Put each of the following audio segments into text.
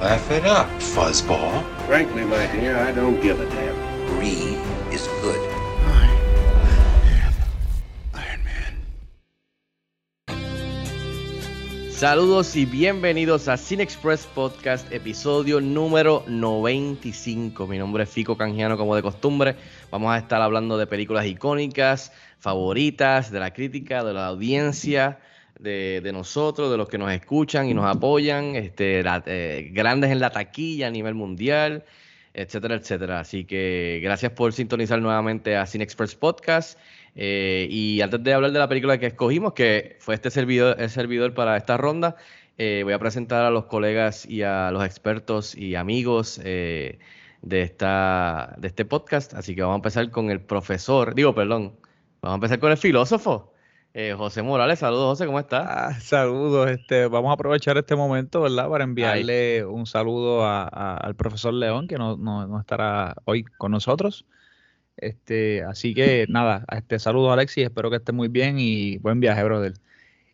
Laugh it up, fuzzball. Frankly, my dear, I don't give a damn. Brie is good. Iron Man. Saludos y bienvenidos a Cine Express Podcast, episodio número 95. Mi nombre es Fico Canjiano, como de costumbre. Vamos a estar hablando de películas icónicas, favoritas, de la crítica, de la audiencia, de, de nosotros, de los que nos escuchan y nos apoyan, este, la- eh, grandes en la taquilla a nivel mundial, etcétera, etcétera. Así que gracias por sintonizar nuevamente a Cine Express Podcast. Eh, y antes de hablar de la película que escogimos, que fue este servidor, el servidor para esta ronda, eh, voy a presentar a los colegas y a los expertos y amigos eh, de, esta, de este podcast. Así que vamos a empezar con el profesor, digo, perdón, vamos a empezar con el filósofo, eh, José Morales. Saludos, José, ¿cómo estás? Ah, saludos, este, vamos a aprovechar este momento, ¿verdad? Para enviarle un saludo a- a- al profesor León, que no, no- no estará hoy con nosotros. Este, así que nada, este, saludos Alexis, espero que estés muy bien y buen viaje, brother.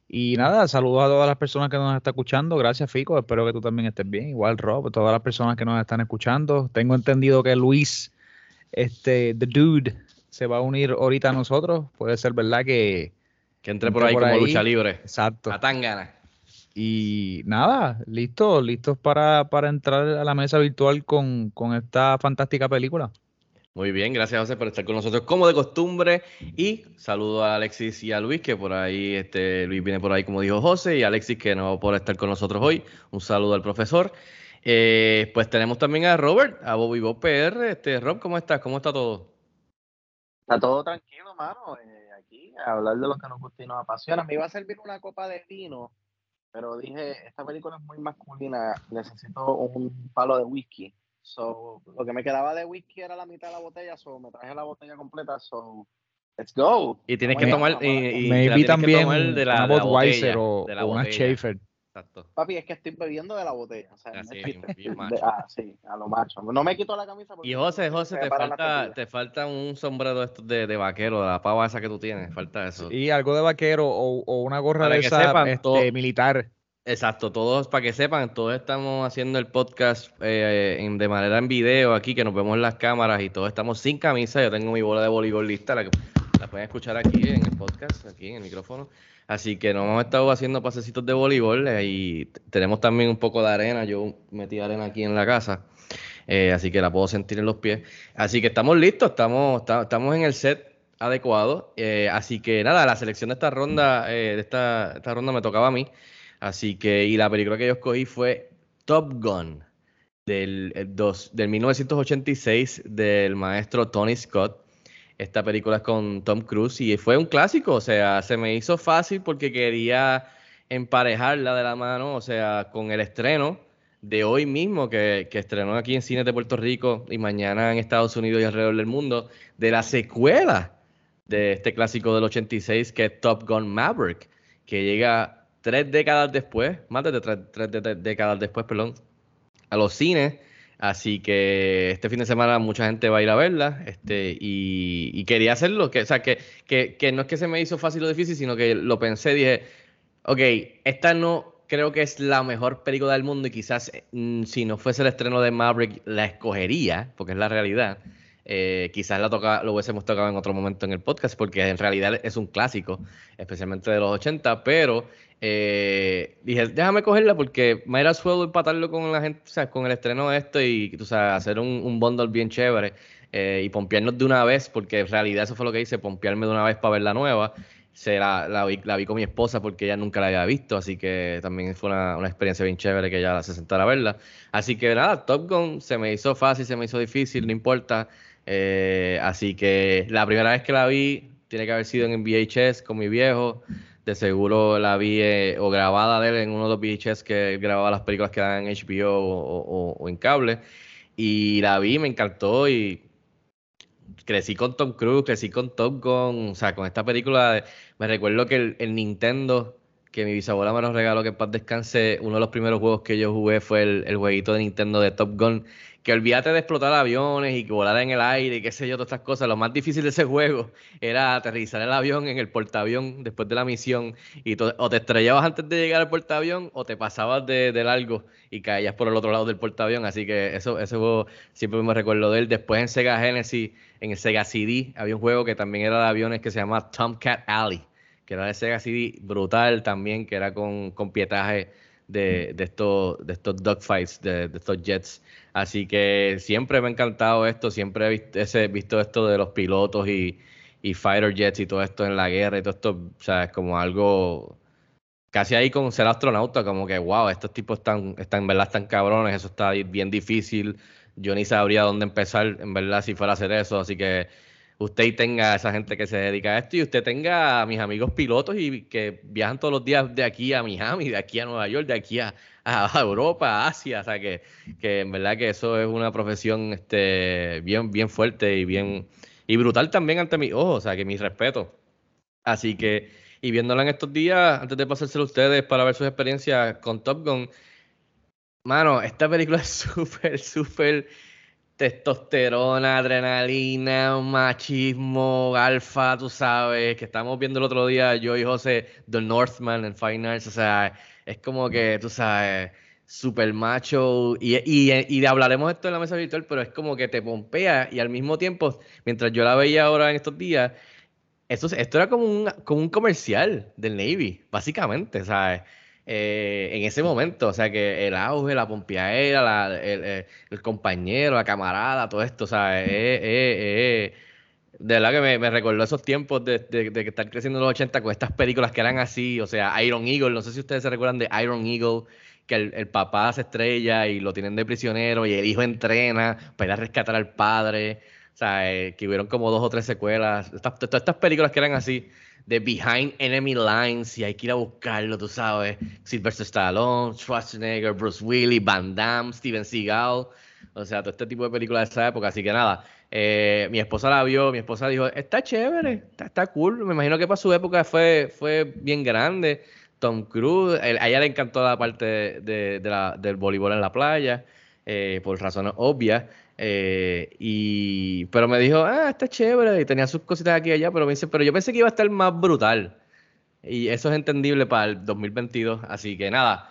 Y nada, saludos a todas las personas que nos están escuchando. Gracias, Fico. Espero que tú también estés bien. Igual, Rob, todas las personas que nos están escuchando. Tengo entendido que Luis, este, The Dude, se va a unir ahorita a nosotros. Puede ser verdad que. Que entre por Entre ahí por como ahí. lucha libre. Exacto. A tangana. Y nada, listos, listos para, para entrar a la mesa virtual con, con esta fantástica película. Muy bien, gracias José por estar con nosotros como de costumbre y saludo a Alexis y a Luis que por ahí, este, Luis viene por ahí como dijo José y Alexis que no va a poder estar con nosotros hoy. Un saludo al profesor. Eh, pues tenemos también a Robert, a Bobby Bob PR. Este, Rob, ¿cómo estás? ¿Cómo está todo? Está todo tranquilo, mano. eh, hablar de lo que nos gusta y nos apasiona. Me iba a servir una copa de vino, pero dije, esta película es muy masculina, necesito un palo de whisky. So, lo que me quedaba de whisky era la mitad de la botella, so me traje la botella completa, so let's go. Y tienes Vamos que tomar, y, y- y la Maybe tienes que también tomar de la, una Budweiser botella, o, de la o una. Schaefer. Exacto. Papi, es que estoy bebiendo de la botella. O sea, no Así, es chiste. bien De- macho. ah, sí, a lo macho. No me quito la camisa porque Y José, José, te falta, te falta un sombrero de, estos de, de vaquero, de la pava esa que tú tienes, falta eso. Y algo de vaquero o, o una gorra Para de esa sepan, este, todo- militar. Exacto, todos, para que sepan, todos estamos haciendo el podcast eh, en- de manera en video aquí, que nos vemos en las cámaras y todos estamos sin camisa. Yo tengo mi bola de voleibol lista, la, que- la pueden escuchar aquí en el podcast, aquí en el micrófono. Así que nos hemos estado haciendo pasecitos de voleibol eh, y tenemos también un poco de arena. Yo metí arena aquí en la casa, eh, así que la puedo sentir en los pies. Así que estamos listos, estamos, esta- estamos en el set adecuado. eh, así que nada, la selección de esta ronda, de esta, esta ronda me tocaba a mí. Así que, y la película que yo escogí fue Top Gun, del, dos- del 1986, del maestro Tony Scott. Esta película es con Tom Cruise y fue un clásico, o sea, se me hizo fácil porque quería emparejarla de la mano, o sea, con el estreno de hoy mismo, que, que estrenó aquí en cines de Puerto Rico y mañana en Estados Unidos y alrededor del mundo, de la secuela de este clásico del 86, que es Top Gun Maverick, que llega tres décadas después, más de tres, tres décadas después, perdón, a los cines. Así que este fin de semana mucha gente va a ir a verla. Este, y, quería hacerlo. Que, o sea, que, que, que no es que se me hizo fácil o difícil, sino que lo pensé, dije, ok, esta no creo que es la mejor película del mundo y quizás mm, si no fuese el estreno de Maverick la escogería, porque es la realidad. Eh, quizás la toca, lo hubiésemos tocado en otro momento en el podcast, porque en realidad es un clásico, especialmente de los 80, pero eh, dije, déjame cogerla porque might as well empatarlo con la gente, o sea, con el estreno de esto y hacer un, un bundle bien chévere eh, y pompearnos de una vez, porque en realidad eso fue lo que hice, pompearme de una vez para ver la nueva. Se la, vi, la vi con mi esposa porque ella nunca la había visto, así que también fue una, una experiencia bien chévere que ella se sentara a verla. Así que nada, Top Gun se me hizo fácil, se me hizo difícil, no importa. Eh, así que la primera vez que la vi tiene que haber sido en VHS con mi viejo. De seguro la vi eh, o grabada de él en uno de los VHS que grababa las películas que dan en HBO o, en cable. Y la vi, me encantó y crecí con Tom Cruise, crecí con Top Gun, o sea, con esta película, me recuerdo que el, Nintendo, que mi bisabuela me nos regaló, que en paz descanse, uno de los primeros juegos que yo jugué fue el, el jueguito de Nintendo de Top Gun, que olvídate de explotar aviones y que volar en el aire y qué sé yo, todas estas cosas, lo más difícil de ese juego era aterrizar el avión en el portaavión después de la misión y o te estrellabas antes de llegar al portaavión o te pasabas de, largo y caías por el otro lado del portaavión, así que eso, ese juego siempre me recuerdo de él. Después en Sega Genesis, en el Sega CD, había un juego que también era de aviones que se llama Tomcat Alley, que era de Sega CD, brutal también, que era con, con pietaje de, de estos, de estos dogfights, de, de estos jets. Así que siempre me ha encantado esto, siempre he visto, ese, visto esto de los pilotos y, y fighter jets y todo esto en la guerra y todo esto, o sea, es como algo casi ahí con ser astronauta, como que wow, estos tipos están, están en verdad están cabrones, eso está bien difícil. Yo ni sabría dónde empezar, en verdad, si fuera a hacer eso. Así que usted tenga a esa gente que se dedica a esto y usted tenga a mis amigos pilotos y que viajan todos los días de aquí a Miami, de aquí a Nueva York, de aquí a, a Europa, a Asia. O sea que, que en verdad que eso es una profesión este, bien, bien fuerte y bien y brutal también ante mis ojos. O sea que mi respeto. Así que, y viéndola en estos días, antes de pasárselo a ustedes para ver sus experiencias con Top Gun, mano, esta película es súper, súper testosterona, adrenalina, machismo, alfa, tú sabes, que estamos viendo el otro día, yo y José, The Northman en Fine Arts, o sea, es como que, tú sabes, super macho, y, y, y hablaremos esto en la mesa virtual, pero es como que te pompea, y al mismo tiempo, mientras yo la veía ahora en estos días, esto, esto era como un, como un comercial del Navy, básicamente, ¿sabes? Eh, en ese momento, o sea que el auge, la pompeadera, la, el, el- el compañero, la camarada, todo esto, ¿sabes? Eh, eh, eh, de verdad que me, me recordó esos tiempos de, de, de que estar creciendo en los 80 con estas películas que eran así, o sea, Iron Eagle, no sé si ustedes se recuerdan de Iron Eagle, que el, el papá se estrella y lo tienen de prisionero y el hijo entrena para ir a rescatar al padre. O sea, eh, que hubieron como dos o tres secuelas. Estas- todas estas películas que eran así, de Behind Enemy Lines, y hay que ir a buscarlo, tú sabes. Sylvester Stallone, Schwarzenegger, Bruce Willis, Van Damme, Steven Seagal. O sea, todo este tipo de películas de esa época. Así que nada, eh, mi esposa la vio, mi esposa dijo, está chévere, está, cool. Me imagino que para su época fue, fue bien grande. Tom Cruise, a ella le encantó la parte del voleibol en la playa, eh, por razones obvias. Eh, y, pero me dijo, ah, está chévere, y tenía sus cositas aquí y allá, pero me dice, pero yo pensé que iba a estar más brutal. Y eso es entendible para el 2022. Así que nada.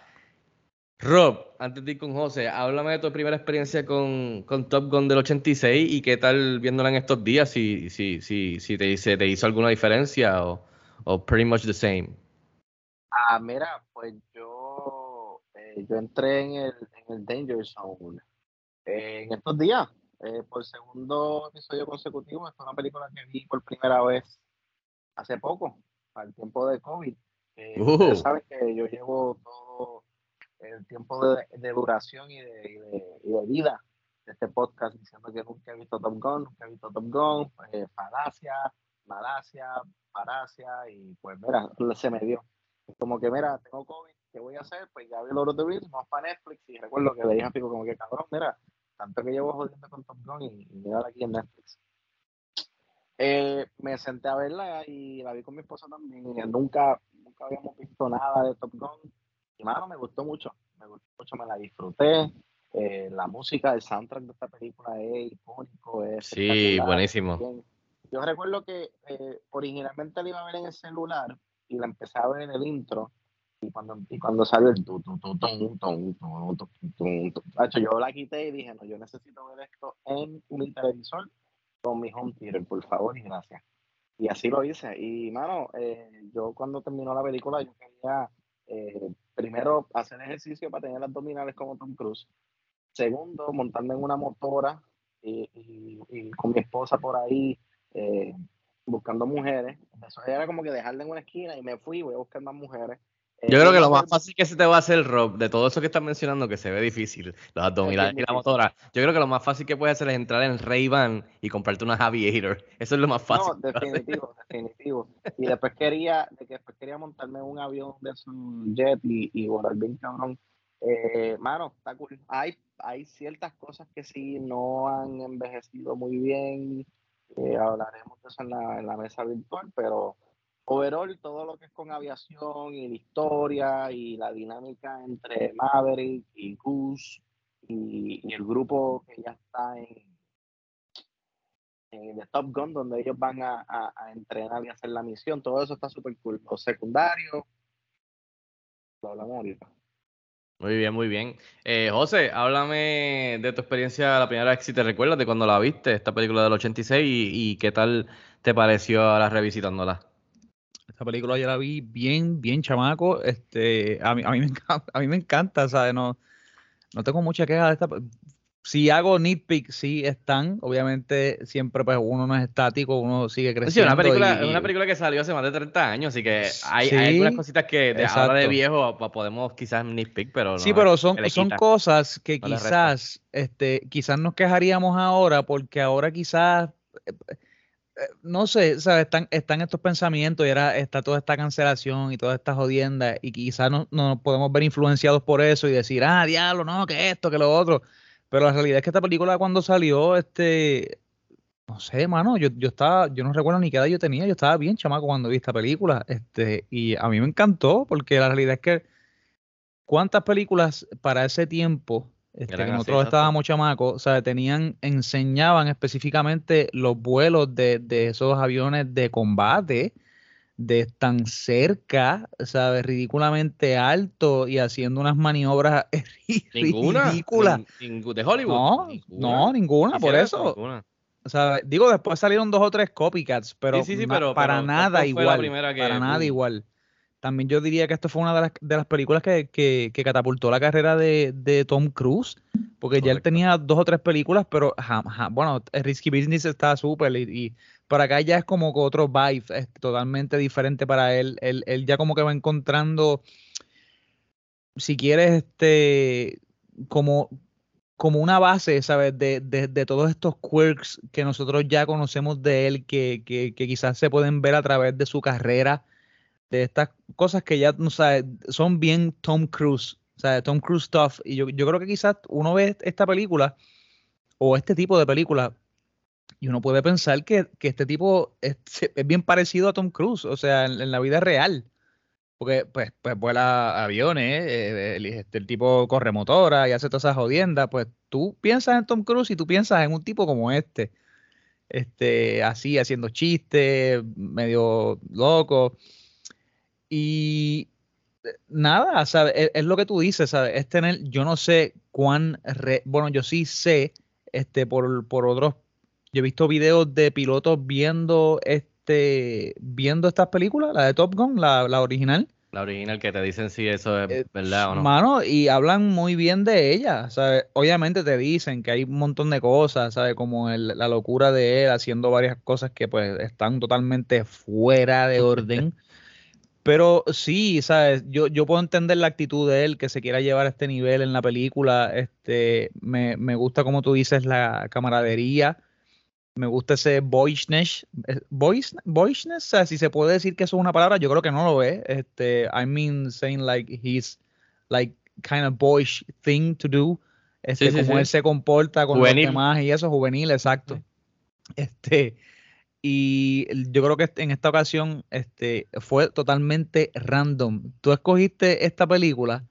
Rob, antes de ir con José, háblame de tu primera experiencia con, con Top Gun del 86 y qué tal viéndola en estos días, si, si, si, si te, se te hizo alguna diferencia o, o pretty much the same. Ah, mira, pues yo, eh, yo entré en el, en el Danger Zone eh, en estos días, eh, por segundo episodio consecutivo. Esta es una película que vi por primera vez hace poco, al tiempo de COVID. Eh, Uh. Ustedes saben que yo llevo todo el tiempo de, de duración y de, y de- y de vida de este podcast diciendo que nunca he visto Top Gun, nunca he visto Top Gun, pues, falacia, malacia, paracia, y pues mira, se me dio. Como que, mira, tengo COVID, ¿qué voy a hacer? Pues ya vi Lord of the Rings, vamos para Netflix, y recuerdo que le dije a Pico como que, cabrón, mira, tanto que llevo jodiendo con Top Gun y, y mira aquí en Netflix. Eh, me senté a verla y la vi con mi esposa también. y nunca, nunca habíamos visto nada de Top Gun. Y mano, me gustó mucho. Me gustó mucho, me la disfruté. Eh, la música, el soundtrack de esta película es icónico. Es Sí, buenísimo. bien. Yo recuerdo que eh, originalmente la iba a ver en el celular y la empecé a ver en el intro. Y cuando, y cuando salió el tu, tu, tu, tum, tum, tum, Hacho, yo la quité y dije, no, yo necesito ver esto en mi televisor con mi home theater, por favor y gracias. Y así lo hice. Y, mano, eh, yo cuando terminó la película, yo quería eh, primero hacer ejercicio para tener abdominales como Tom Cruise. Segundo, montarme en una motora y, y- y con mi esposa por ahí eh, buscando mujeres. Eso era como que dejarla en una esquina y me fui, voy a buscar más mujeres. Yo creo que lo Eh, más fácil que se te va a hacer, Rob, de todo eso que estás mencionando, que se ve difícil, los abdominales y la motora, yo creo que lo más fácil que puedes hacer es entrar en Ray-Ban y comprarte una Aviator. Eso es lo más fácil. No, definitivo, definitivo. Y después quería, de que después quería montarme un avión de esos jet y, y volar bien cabrón. Eh, mano, está cool. Hay, hay ciertas cosas que sí no han envejecido muy bien. Eh, hablaremos de eso en la, en la mesa virtual, pero overall todo lo que es con aviación y la historia y la dinámica entre Maverick y Goose y, el grupo que ya está en, en de Top Gun, donde ellos van a, a- entrenar y hacer la misión. Todo eso está súper cool. Los secundarios, lo hablamos ahorita. Muy bien, muy bien. Eh, José, háblame de tu experiencia la primera vez si te recuerdas de cuando la viste, esta película del 86, y, y qué tal te pareció ahora revisitándola. Esta película yo la vi bien, bien chamaco. Este, a mí, a mí me encanta, a mí me encanta, ¿sabes? No, no tengo mucha queja de esta. Si hago nitpick, sí están. Obviamente, siempre pues uno no es estático, uno sigue Sí, creciendo. una película, y- una película que salió hace más de 30 años, así que hay, Sí, hay algunas cositas que de, ahora de exacto. viejo podemos quizás nitpick, pero no. Sí, pero son, son cosas que No quizás, este, quizás nos quejaríamos ahora, porque ahora quizás, no sé, ¿sabes? Están, están estos pensamientos y ahora está toda esta cancelación y toda esta jodienda, y quizás no, no nos podemos ver influenciados por eso y decir, ah, diablo, no, que esto, que lo otro. Pero la realidad es que esta película cuando salió, este, no sé, mano, yo, yo estaba, yo no recuerdo ni qué edad yo tenía, yo estaba bien chamaco cuando vi esta película, este, y a mí me encantó, porque la realidad es que cuántas películas para ese tiempo, este, que nosotros estábamos chamacos, o sea, tenían, enseñaban específicamente los vuelos de, de esos aviones de combate, de tan cerca, ¿sabes? Ridículamente alto y haciendo unas maniobras Ninguna. ridículas. nin- ningú- de Hollywood. No, no, ninguna, por eso. ninguna. O sea, digo, después salieron dos o tres copycats, pero, Sí, sí, sí, na- pero- para pero nada igual. para nada igual. También yo diría que esto fue una de las, de las películas que, que- que catapultó la carrera de, de Tom Cruise, porque ya él tenía dos o tres películas, pero jam- jam- bueno, Risky Business está súper y, y para acá ya es como que otro vibe, es totalmente diferente para él. Él, él ya como que va encontrando, si quieres, este, como, como una base, ¿sabes? De, de, de todos estos quirks que nosotros ya conocemos de él, que, que, que quizás se pueden ver a través de su carrera, de estas cosas que ya, no sabes, son bien Tom Cruise, o sea, Tom Cruise stuff. Y yo, yo creo que quizás uno ve esta película o este tipo de película y uno puede pensar que, que este tipo es, es bien parecido a Tom Cruise, o sea, en, en la vida real. Porque pues, pues vuela aviones, eh, el, este, el tipo corre motora y hace todas esas jodiendas. Pues tú piensas en Tom Cruise y tú piensas en un tipo como este. Este, así, haciendo chistes, medio loco. Y eh, nada, ¿sabes? Es, es lo que tú dices, ¿sabes? Es tener, yo no sé cuán, re- bueno, yo sí sé, este, por, por otros, yo he visto videos de pilotos viendo este, viendo estas películas, la de Top Gun, la, la original. La original que te dicen si eso es Eh, verdad o no. Mano, y hablan muy bien de ella, ¿sabes? Obviamente te dicen que hay un montón de cosas, ¿sabes? Como el- la locura de él haciendo varias cosas que pues están totalmente fuera de orden. Pero sí, ¿sabes? Yo, yo puedo entender la actitud de él, que se quiera llevar a este nivel en la película. Este, me, me gusta, como tú dices, la camaradería. Me gusta ese boyishness. eh, Boyish, boyishness, o sea, si se puede decir que eso es una palabra, yo creo que no lo es. Este, I mean, saying like he's like kind of boyish thing to do. Este, Sí, sí, como sí. él se comporta con Juvenil. los demás y eso, juvenil, exacto. Este, y yo creo que en esta ocasión este, fue totalmente random. Tú escogiste esta película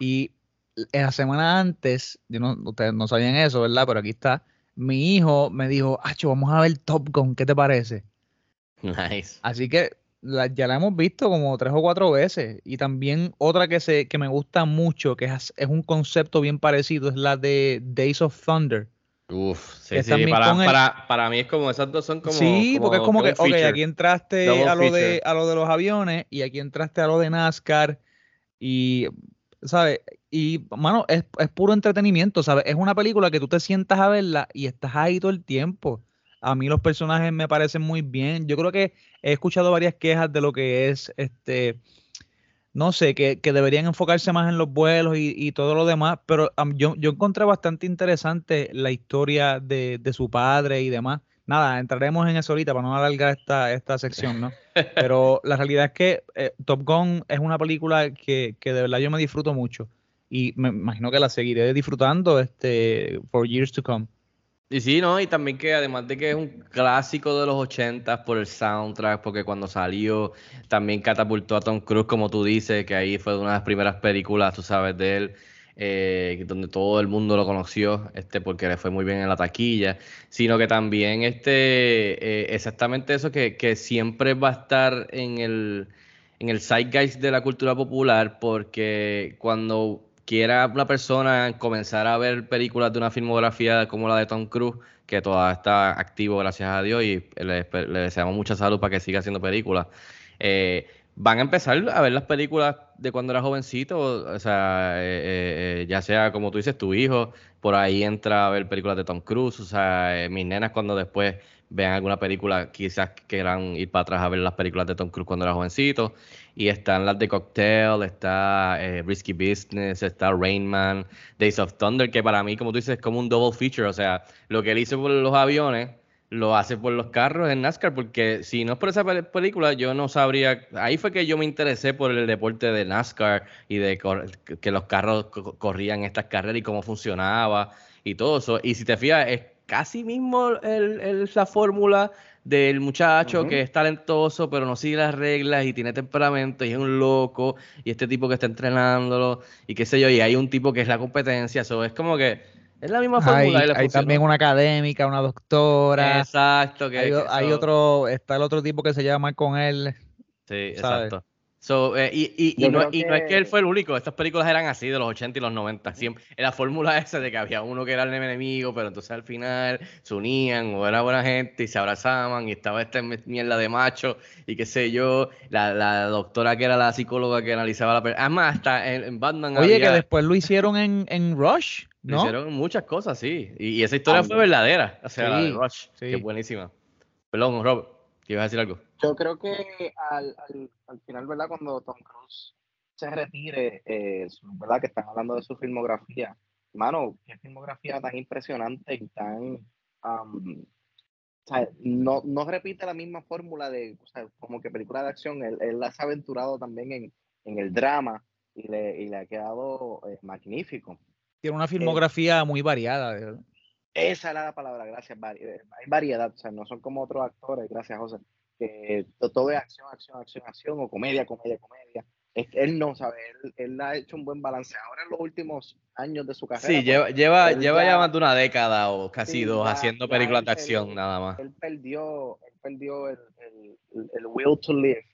y en la semana antes, yo no, ustedes no sabían eso, ¿verdad? Pero aquí está. Mi hijo me dijo, Acho, vamos a ver Top Gun, ¿qué te parece? Nice. Así que la- ya la hemos visto como tres o cuatro veces. Y también otra que, se, que me gusta mucho, que es, es un concepto bien parecido, es la de Days of Thunder. Uf, sí, sí, para, el- para, para mí es como, esas dos son como. sí, porque es como que, ok, aquí entraste Double a lo, de, a lo de los aviones y aquí entraste a lo de NASCAR y, ¿sabes? Y, mano, es, es puro entretenimiento, ¿sabes? Es una película que tú te sientas a verla y estás ahí todo el tiempo. A mí los personajes me parecen muy bien. Yo creo que he escuchado varias quejas de lo que es este no sé, que, que deberían enfocarse más en los vuelos y, y todo lo demás, pero am, yo, yo encontré bastante interesante la historia de, de su padre y demás. Nada, entraremos en eso ahorita para no alargar esta, esta sección, ¿no? Pero la realidad es que eh, Top Gun es una película que, que de verdad yo me disfruto mucho y me imagino que la seguiré disfrutando este, for years to come. Y sí, ¿no? Y también que además de que es un clásico de los 80 por el soundtrack, porque cuando salió también catapultó a Tom Cruise, como tú dices, que ahí fue una de las primeras películas, tú sabes, de él, eh, donde todo el mundo lo conoció, este, porque le fue muy bien en la taquilla, sino que también este, eh, exactamente eso que, que siempre va a estar en el, en el zeitgeist de la cultura popular, porque cuando quiera una persona comenzar a ver películas de una filmografía como la de Tom Cruise, que todavía está activo, gracias a Dios, y le, deseamos mucha salud para que siga haciendo películas, eh, van a empezar a ver las películas de cuando era jovencito, o sea, eh, eh, ya sea como tú dices, tu hijo, por ahí entra a ver películas de Tom Cruise, o sea, mis nenas cuando después vean alguna película, quizás quieran ir para atrás a ver las películas de Tom Cruise cuando era jovencito. Y están las de Cocktail, está eh, Risky Business, está Rain Man, Days of Thunder, que para mí, como tú dices, es como un double feature. O sea, lo que él hizo por los aviones, lo hace por los carros en NASCAR, porque si no es por esa película, yo no sabría. Ahí fue que yo me interesé por el deporte de NASCAR y de que los carros corrían estas carreras y cómo funcionaba y todo eso. Y si te fijas, es casi mismo el, el, la fórmula del muchacho uh -huh. que es talentoso, pero no sigue las reglas y tiene temperamento y es un loco, y este tipo que está entrenándolo, y qué sé yo, y hay un tipo que es la competencia, eso es como que es la misma fórmula. Hay, hay también una académica, una doctora. Exacto. Que, hay, que hay otro, está el otro tipo que se llama con él. Sí, ¿sabes? exacto. So, eh, y, y, y, no, que... y, no, es que él fue el único, estas películas eran así de los 80 y los 90. Siempre, la fórmula esa de que había uno que era el enemigo, pero entonces al final se unían o era buena gente y se abrazaban y estaba esta mierda de macho y qué sé yo. La, la doctora que era la psicóloga que analizaba la película. Además, hasta en, en Batman. Oye, había... que después lo hicieron en, en Rush. ¿no? Hicieron muchas cosas, sí. Y, y esa historia fue verdadera. O sea, sí, la de Rush, sí. que es buenísima. Perdón, Rob, ¿qué ibas a decir algo? Yo creo que al, al, al final, ¿verdad? Cuando Tom Cruise se retire, eh, ¿verdad? Que están hablando de su filmografía. Mano, qué filmografía tan impresionante y tan... Um, o sea, no, no repite la misma fórmula de, o sea, como que película de acción. Él, él se ha aventurado también en, en el drama y le, y le ha quedado eh, magnífico. Tiene una filmografía eh, muy variada. ¿verdad? Esa era la palabra, gracias. Hay variedad, o sea, no son como otros actores, gracias, José que todo es acción, acción, acción, acción, o comedia, comedia, comedia. Él no sabe, él, él, ha hecho un buen balance. Ahora en los últimos años de su carrera. Sí, lleva, lleva, lleva ya, más de una década o casi sí, dos ya, haciendo películas de acción él, nada más. Él perdió, él perdió el, el, el, will to live.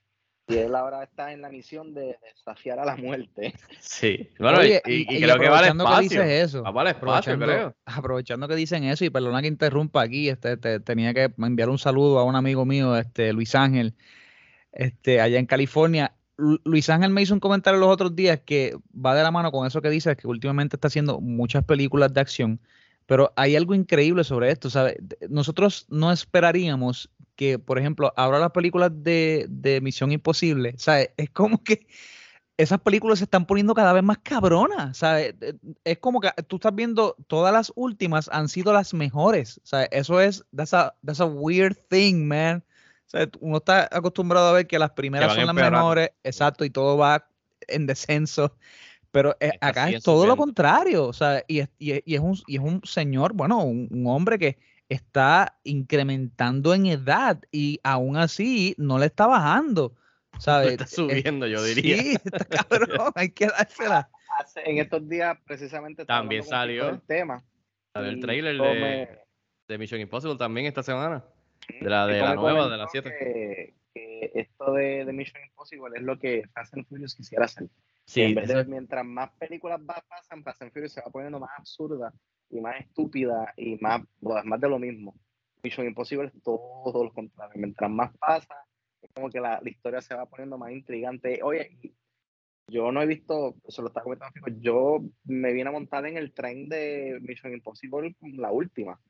Y él ahora está en la misión de desafiar a la muerte. Sí, bueno, Oye, y, y, y, creo que vale espacio. Que dices eso, vale espacio, aprovechando, creo. aprovechando que dicen eso, y perdona que interrumpa aquí, este, este, tenía que enviar un saludo a un amigo mío, este Luis Ángel, este, allá en California. Luis Ángel me hizo un comentario los otros días que va de la mano con eso que dices, que últimamente está haciendo muchas películas de acción, pero hay algo increíble sobre esto, ¿sabes? Nosotros no esperaríamos que, por ejemplo, ahora las películas de, de Misión Imposible, ¿sabes? Es como que esas películas se están poniendo cada vez más cabronas, ¿sabes? Es como que tú estás viendo, todas las últimas han sido las mejores, ¿sabes? Eso es, that's a, that's a weird thing, man. Sea, uno está acostumbrado a ver que las primeras son las mejores, exacto, y todo va en descenso. Pero eh, acá es todo lo contrario, o sea, y, y, y, es, un, y es un señor, bueno, un, un, hombre que está incrementando en edad y aún así no le está bajando, ¿sabes? Está subiendo, es, yo diría. Sí, está cabrón, hay que dársela. En estos días, precisamente, también salió el tema. El trailer de, de Mission Impossible también esta semana. De la, de la nueva, de las 7. Que, que, esto de, de, Mission Impossible es lo que Fast and Furious quisiera hacer. Sí, en vez de, mientras más películas pasan, Fast and Furious se va poniendo más absurda y más estúpida y más, bueno, más de lo mismo. Mission Impossible es todo lo contrario. Mientras más pasa, es como que la, la historia se va poniendo más intrigante. Oye, yo no he visto, eso lo está comentando, yo me vine a montar en el tren de Mission Impossible la última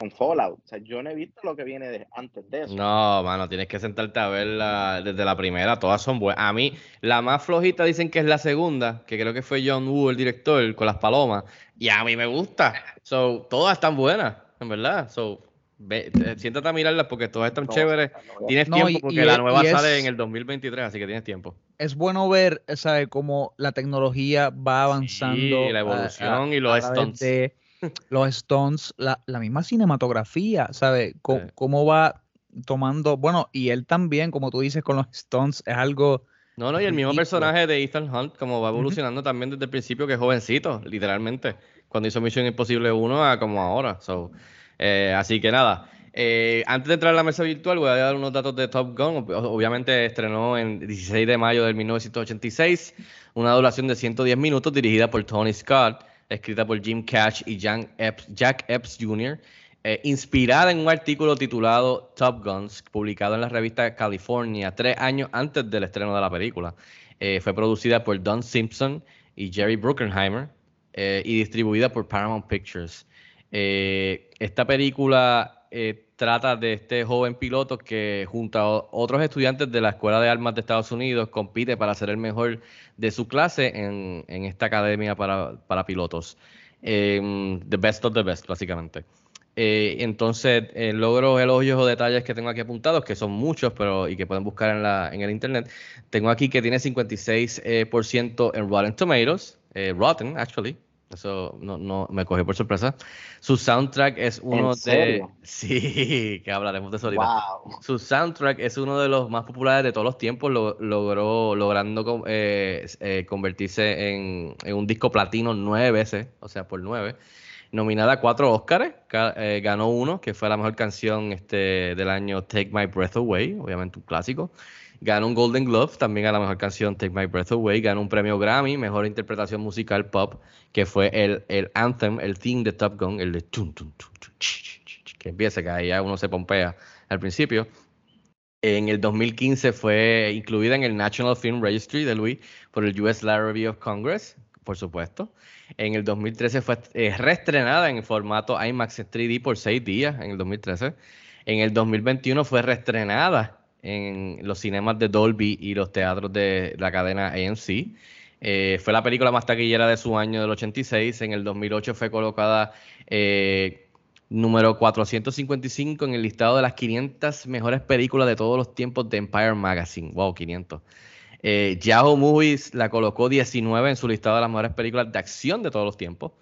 con Fallout. O sea, yo no he visto lo que viene de, antes de eso. No, mano, tienes que sentarte a verla desde la primera. Todas son buenas. A mí, la más flojita dicen que es la segunda, que creo que fue John Woo, el director, con las palomas. Y a mí me gusta. So, todas están buenas, en verdad. So, ve, siéntate a mirarlas porque todas están No, chéveres. no Tienes No, tiempo porque y la nueva es- sale en el 2023, así que tienes tiempo. Es bueno ver, ¿sabes? Cómo la tecnología va avanzando. Sí, la evolución a- y los stunts. de los stunts, la, la misma cinematografía, ¿sabes? Sí. Cómo va tomando, bueno, y él también, como tú dices, con los stunts, es algo No, no, y el mismo personaje de Ethan Hunt, como va evolucionando también desde el principio, que es jovencito, literalmente, cuando hizo Mission Impossible 1 a como ahora. So, eh, así que nada, eh, antes de entrar a la mesa virtual, voy a dar unos datos de Top Gun. Ob- Obviamente estrenó en 16 de mayo de 1986, una duración de 110 minutos, dirigida por Tony Scott, escrita por Jim Cash y Jack Epps Jr., eh, inspirada en un artículo titulado Top Guns, publicado en la revista California tres años antes del estreno de la película. Eh, fue producida por Don Simpson y Jerry Bruckheimer eh, y distribuida por Paramount Pictures. Esta película trata de este joven piloto que junto a otros estudiantes de la Escuela de Armas de Estados Unidos compite para ser el mejor de su clase en, esta academia para, pilotos. Em, the best of the best, básicamente. Eh, entonces, eh, logro elogios o detalles que tengo aquí apuntados, que son muchos, pero y que pueden buscar en, la, en el internet. Tengo aquí que tiene 56% eh, en Rotten Tomatoes, eh, Rotten, actually. Eso no, no me cogió por sorpresa. Su soundtrack es uno de. Sí, que hablaremos de eso. Wow. Su soundtrack es uno de los más populares de todos los tiempos, lo- logró, logrando eh, eh, convertirse en, en un disco platino nueve veces, o sea, por nueve. Nominada a cuatro Oscars, ca- eh, ganó uno, que fue la mejor canción este, del año Take My Breath Away, obviamente un clásico. Ganó un Golden Glove, también a la mejor canción Take My Breath Away. Ganó un premio Grammy, mejor interpretación musical pop, que fue el, el anthem, el theme de Top Gun, el de tun, tun, tun, que empieza, que ahí ya uno se pompea al principio. En el 2015 fue incluida en el National Film Registry de Louis por el US Library of Congress, por supuesto. En el 2013 fue eh, reestrenada en formato IMAX 3D por seis días, en el 2013. En el 2021 fue reestrenada en los cinemas de Dolby y los teatros de la cadena AMC. Eh, fue la película más taquillera de su año del 86. En el 2008 fue colocada eh, número 455 en el listado de las 500 mejores películas de todos los tiempos de Empire Magazine. Wow, 500. Eh, Yahoo Movies la colocó 19 en su listado de las mejores películas de acción de todos los tiempos.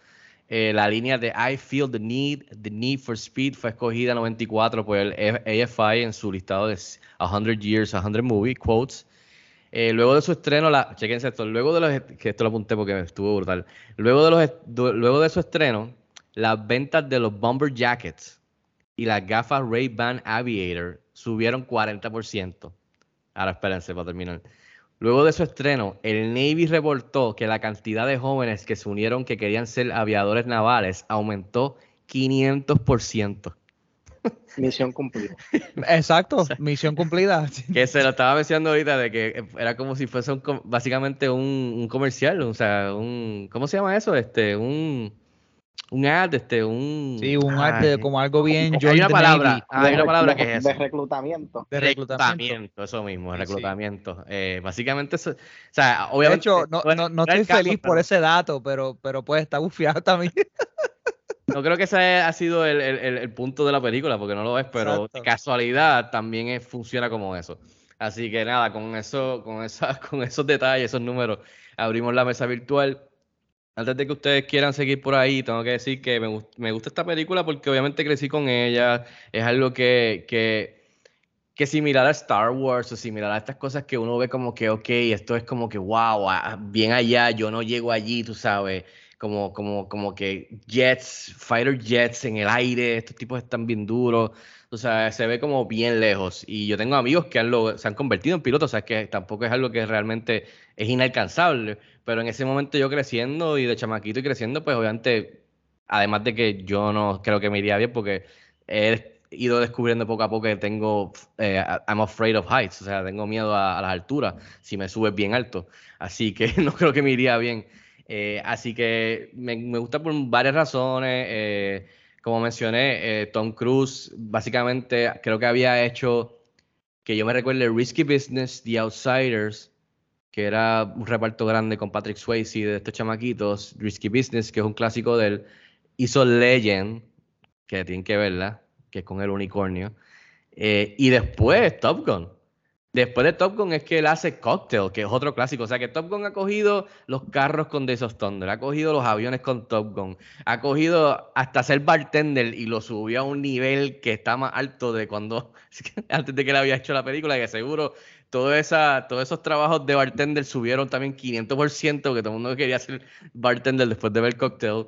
Eh, la línea de I Feel the Need, The Need for Speed fue escogida 94 por el AFI en su listado de 100 Years, 100 Movie Quotes. Eh, luego de su estreno, la, chequense esto, luego de los, que esto lo apunté porque estuvo brutal. Luego de, los, luego de su estreno, las ventas de los Bomber Jackets y las gafas Ray-Ban Aviator subieron 40%. Ahora espérense para terminar. Luego de su estreno, el Navy reportó que la cantidad de jóvenes que se unieron que querían ser aviadores navales aumentó 500%. Misión cumplida. Exacto, misión cumplida. Que se lo estaba mencionando ahorita de que era como si fuese un com- básicamente un, un comercial, o sea, un ¿cómo se llama eso? Este, un un ad, este, un Sí, un Ay, arte como algo bien. hay una palabra, Navy, ah, hay una De- palabra de- que es De reclutamiento. de reclutamiento. eso mismo, Sí, sí. reclutamiento. Eh, básicamente, eso, o sea, De obviamente. hecho, no, no no, no no es estoy caso, feliz por pero- ese dato, pero, pero pues está bufiado también. No creo que ese ha sido el, el- el- el punto de la película, porque no lo es, pero de casualidad también es- funciona como eso. Así que nada, con eso, con esa, con esos detalles, esos números, abrimos la mesa virtual. Antes de que ustedes quieran seguir por ahí, tengo que decir que me, me gusta esta película porque obviamente crecí con ella. Es algo que, que, que similar a Star Wars o similar a estas cosas que uno ve como que, ok, esto es como que, wow, ah, bien allá, yo no llego allí, tú sabes como, como, como que jets, fighter jets en el aire, estos tipos están bien duros, o sea, se ve como bien lejos. Y yo tengo amigos que han se han convertido en pilotos, o sea, que tampoco es algo que realmente es inalcanzable, pero en ese momento yo creciendo y de chamaquito y creciendo, pues obviamente, además de que yo no creo que me iría bien porque he ido descubriendo poco a poco que tengo, eh, I'm afraid of heights, o sea, tengo miedo a, a las alturas si me subes bien alto, así que no creo que me iría bien. Eh, así que me, me gusta por varias razones. eh, como mencioné, eh, Tom Cruise básicamente creo que había hecho, que yo me recuerde, Risky Business, The Outsiders, que era un reparto grande con Patrick Swayze de estos chamaquitos, Risky Business, que es un clásico de él, hizo Legend, que tienen que verla, que es con el unicornio, eh, y después Top Gun. Después de Top Gun es que él hace Cocktail, que es otro clásico. O sea que Top Gun ha cogido los carros con Days of Thunder, ha cogido los aviones con Top Gun, ha cogido hasta ser bartender y lo subió a un nivel que está más alto de cuando, antes de que él había hecho la película, que seguro todo todos esos trabajos de bartender subieron también 500%, que todo el mundo quería ser bartender después de ver Cocktail.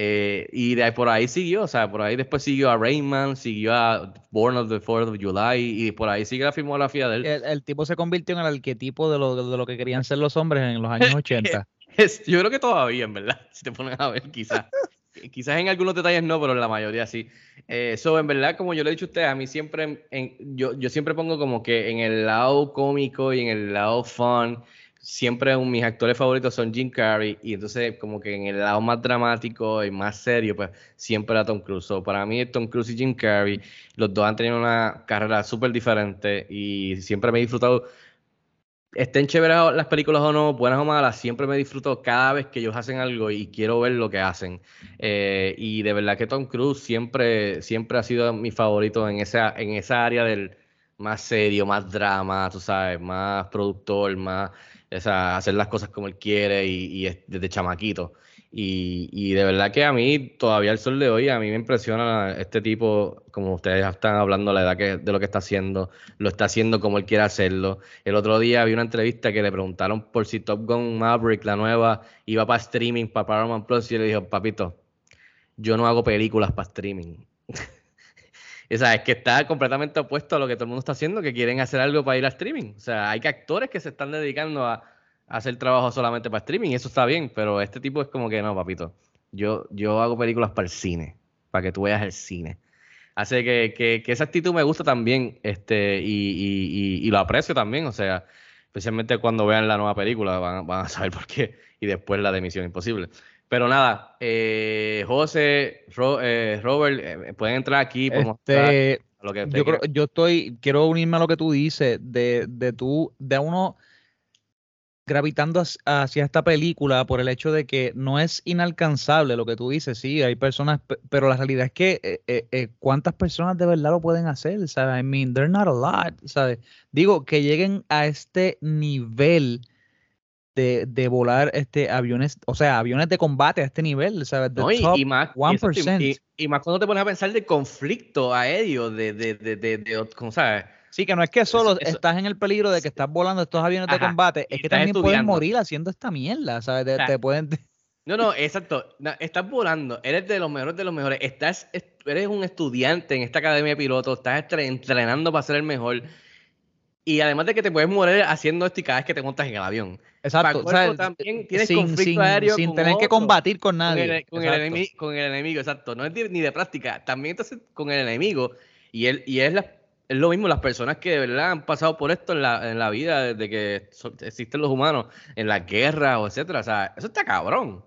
Eh, y de, por ahí siguió, o sea, por ahí después siguió a Rayman, siguió a Born of the Fourth of July y por ahí sigue la filmografía de él. El, tipo se convirtió en el arquetipo de lo, de lo que querían ser los hombres en los años 80. yo creo que todavía, en verdad, si te pones a ver, quizás. quizás en algunos detalles no, pero en la mayoría sí. Eso, eh, en verdad, como yo le he dicho a ustedes, a mí siempre, en, yo, yo siempre pongo como que en el lado cómico y en el lado fun siempre mis actores favoritos son Jim Carrey y entonces como que en el lado más dramático y más serio, pues siempre era Tom Cruise. para mí Tom Cruise y Jim Carrey, los dos han tenido una carrera súper diferente y siempre me he disfrutado, estén chéveres las películas o no, buenas o malas, siempre me disfruto cada vez que ellos hacen algo y quiero ver lo que hacen. Eh, y de verdad que Tom Cruise siempre, siempre ha sido mi favorito en esa, en esa área del más serio, más drama, tú sabes, más productor, más esa, hacer las cosas como él quiere y, y desde chamaquito. Y, y, de verdad que a mí, todavía el sol de hoy, a mí me impresiona este tipo, como ustedes están hablando, la edad que, de lo que está haciendo, lo está haciendo como él quiere hacerlo. El otro día vi una entrevista que le preguntaron por si Top Gun Maverick, la nueva, iba para streaming, para Paramount Plus, y le dijo, papito, yo no hago películas para streaming. Es que está completamente opuesto a lo que todo el mundo está haciendo, que quieren hacer algo para ir a streaming. O sea, hay actores que se están dedicando a, hacer trabajo solamente para streaming, y eso está bien, pero este tipo es como que no, papito. Yo, yo hago películas para el cine, para que tú veas el cine. Así que, que, esa actitud me gusta también, este, y, y, lo aprecio también, o sea, especialmente cuando vean la nueva película, van, van a saber por qué, y después la de Misión Imposible. Pero nada, eh, José, eh, Robert, eh, pueden entrar aquí. Este, lo que yo, creo, yo estoy, quiero unirme a lo que tú dices, de, de tú, de uno gravitando hacia esta película por el hecho de que no es inalcanzable lo que tú dices, sí, hay personas, pero la realidad es que cuántas personas de verdad lo pueden hacer, ¿sabes? I mean, they're not a lot, ¿sabes? Digo, que lleguen a este nivel de, volar este aviones, o sea, aviones de combate a este nivel, ¿sabes? y, más, Y, más cuando te pones a pensar de conflicto aéreo, de, de, de, de, ¿cómo sabes? Sí, que no es que solo estás en el peligro de que estás volando estos aviones de combate, es que también puedes morir haciendo esta mierda, ¿sabes? te pueden... No, no, exacto. estás volando, eres de los mejores de los mejores. Estás, eres un estudiante en esta academia de pilotos, estás entrenando para ser el mejor. Y además de que te puedes morir haciendo esto y cada vez que te montas en el avión. Exacto. O sea, también tienes sin, conflicto aéreo sin tener que combatir con nadie. Con el, enemigo, con el, enemigo, exacto. No es ni de práctica. También entonces con el enemigo. Y, él, y es, es lo mismo, las personas que de verdad han pasado por esto en la, en la vida desde que existen los humanos, en la guerra o etcétera. O sea, eso está cabrón.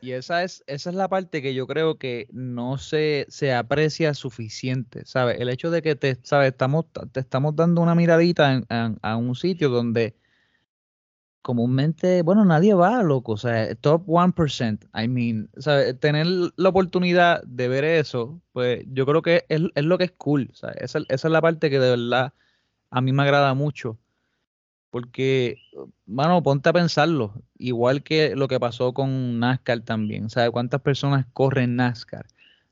Y esa es, esa es la parte que yo creo que no se, se aprecia suficiente, ¿sabes? El hecho de que te, ¿sabes? Estamos, te estamos dando una miradita a un sitio donde comúnmente, bueno, nadie va, loco, o sea, top 1%, I mean, ¿sabes? Tener la oportunidad de ver eso, pues yo creo que es, es lo que es cool. Esa, esa es la parte que de verdad a mí me agrada mucho porque, mano, ponte a pensarlo, igual que lo que pasó con NASCAR también. ¿Sabes cuántas personas corren NASCAR?